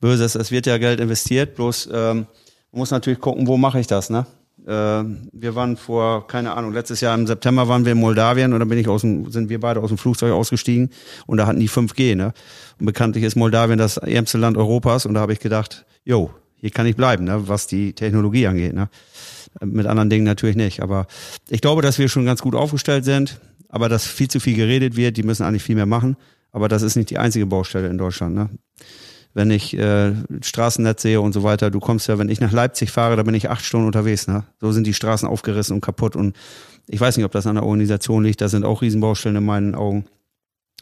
Böses. Es wird ja Geld investiert, bloß ähm, man muss natürlich gucken, wo mache ich das, ne? Äh, wir waren vor, keine Ahnung, letztes Jahr im September waren wir in Moldawien und da bin ich aus dem, sind wir beide aus dem Flugzeug ausgestiegen und da hatten die 5G, ne? Und bekanntlich ist Moldawien das ärmste Land Europas und da habe ich gedacht, jo, hier kann ich bleiben, ne? was die Technologie angeht, ne? Mit anderen Dingen natürlich nicht. Aber ich glaube, dass wir schon ganz gut aufgestellt sind, aber dass viel zu viel geredet wird, die müssen eigentlich viel mehr machen. Aber das ist nicht die einzige Baustelle in Deutschland, ne? wenn ich äh, Straßennetz sehe und so weiter. Du kommst ja, wenn ich nach Leipzig fahre, da bin ich acht Stunden unterwegs. Ne? So sind die Straßen aufgerissen und kaputt. Und ich weiß nicht, ob das an der Organisation liegt. Da sind auch Riesenbaustellen in meinen Augen.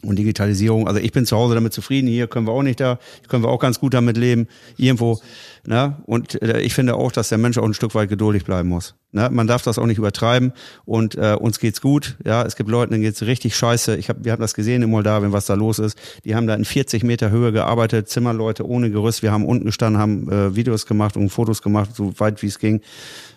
Und Digitalisierung, also ich bin zu Hause damit zufrieden, hier können wir auch nicht da, können wir auch ganz gut damit leben, irgendwo, ne? Und äh, ich finde auch, dass der Mensch auch ein Stück weit geduldig bleiben muss. Ne? Man darf das auch nicht übertreiben und äh, uns geht's gut, ja, es gibt Leute, denen geht's richtig scheiße. Ich hab, wir haben das gesehen in Moldawien, was da los ist. Die haben da in 40 Meter Höhe gearbeitet, Zimmerleute ohne Gerüst. Wir haben unten gestanden, haben äh, Videos gemacht und Fotos gemacht, so weit wie es ging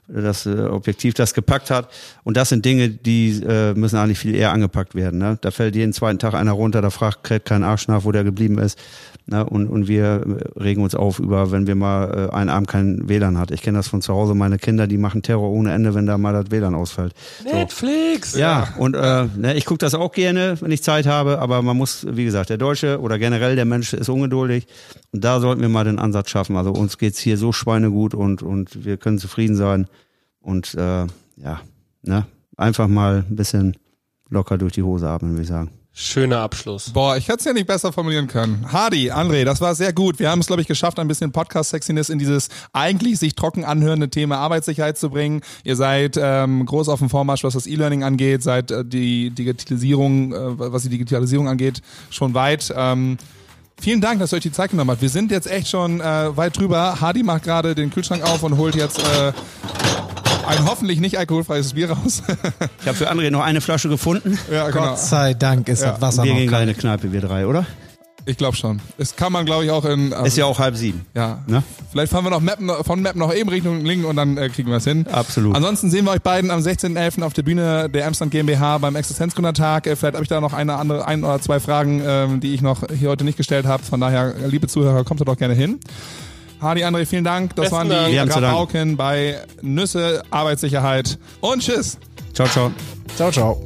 das äh, Objektiv das gepackt hat. Und das sind Dinge, die äh, müssen eigentlich viel eher angepackt werden. Ne? Da fällt jeden zweiten Tag einer runter, da fragt kräht kein Arsch nach, wo der geblieben ist. Ne? Und, und wir regen uns auf über, wenn wir mal äh, einen Abend kein WLAN hat. Ich kenne das von zu Hause, meine Kinder, die machen Terror ohne Ende, wenn da mal das WLAN ausfällt. Netflix! Ja, und äh, ne, ich gucke das auch gerne, wenn ich Zeit habe, aber man muss, wie gesagt, der Deutsche oder generell der Mensch ist ungeduldig. Und da sollten wir mal den Ansatz schaffen. Also uns geht's hier so schweinegut und, und wir können zufrieden sein. Und äh, ja, ne, einfach mal ein bisschen locker durch die Hose atmen, würde ich sagen. Schöner Abschluss. Boah, ich hätte es ja nicht besser formulieren können. Hardy, André, das war sehr gut. Wir haben es, glaube ich, geschafft, ein bisschen Podcast-Sexiness in dieses eigentlich sich trocken anhörende Thema Arbeitssicherheit zu bringen. Ihr seid ähm, groß auf dem Vormarsch, was das E-Learning angeht, seid äh, die Digitalisierung, äh, was die Digitalisierung angeht, schon weit. Ähm, Vielen Dank, dass ihr euch die Zeit genommen habt. Wir sind jetzt echt schon äh, weit drüber. Hardy macht gerade den Kühlschrank auf und holt jetzt äh, ein hoffentlich nicht alkoholfreies Bier raus. [LAUGHS] Ich habe für André noch eine Flasche gefunden. ja, genau. Gott sei Dank ist Ja. das Wasser Wir noch gehen gleich kalt. in eine Kneipe, wir drei, oder? Ich glaube schon. Das kann man, glaube ich, auch in. Also, Ist ja auch halb sieben. ja. Ne? Vielleicht fahren wir noch Mappen, von Mappen noch eben Richtung Lingen und dann äh, kriegen wir es hin. Absolut. Ansonsten sehen wir euch beiden am 16.11. auf der Bühne der Amsterdam GmbH beim Existenzgründertag. Äh, vielleicht habe ich da noch eine andere, ein oder zwei Fragen, ähm, die ich noch hier heute nicht gestellt habe. Von daher, liebe Zuhörer, kommt da doch gerne hin. Hardy, André, vielen Dank. Das Besten waren Dank. die danken. Rabauken bei Nüsse, Arbeitssicherheit und Tschüss. Ciao, ciao. Ciao, ciao.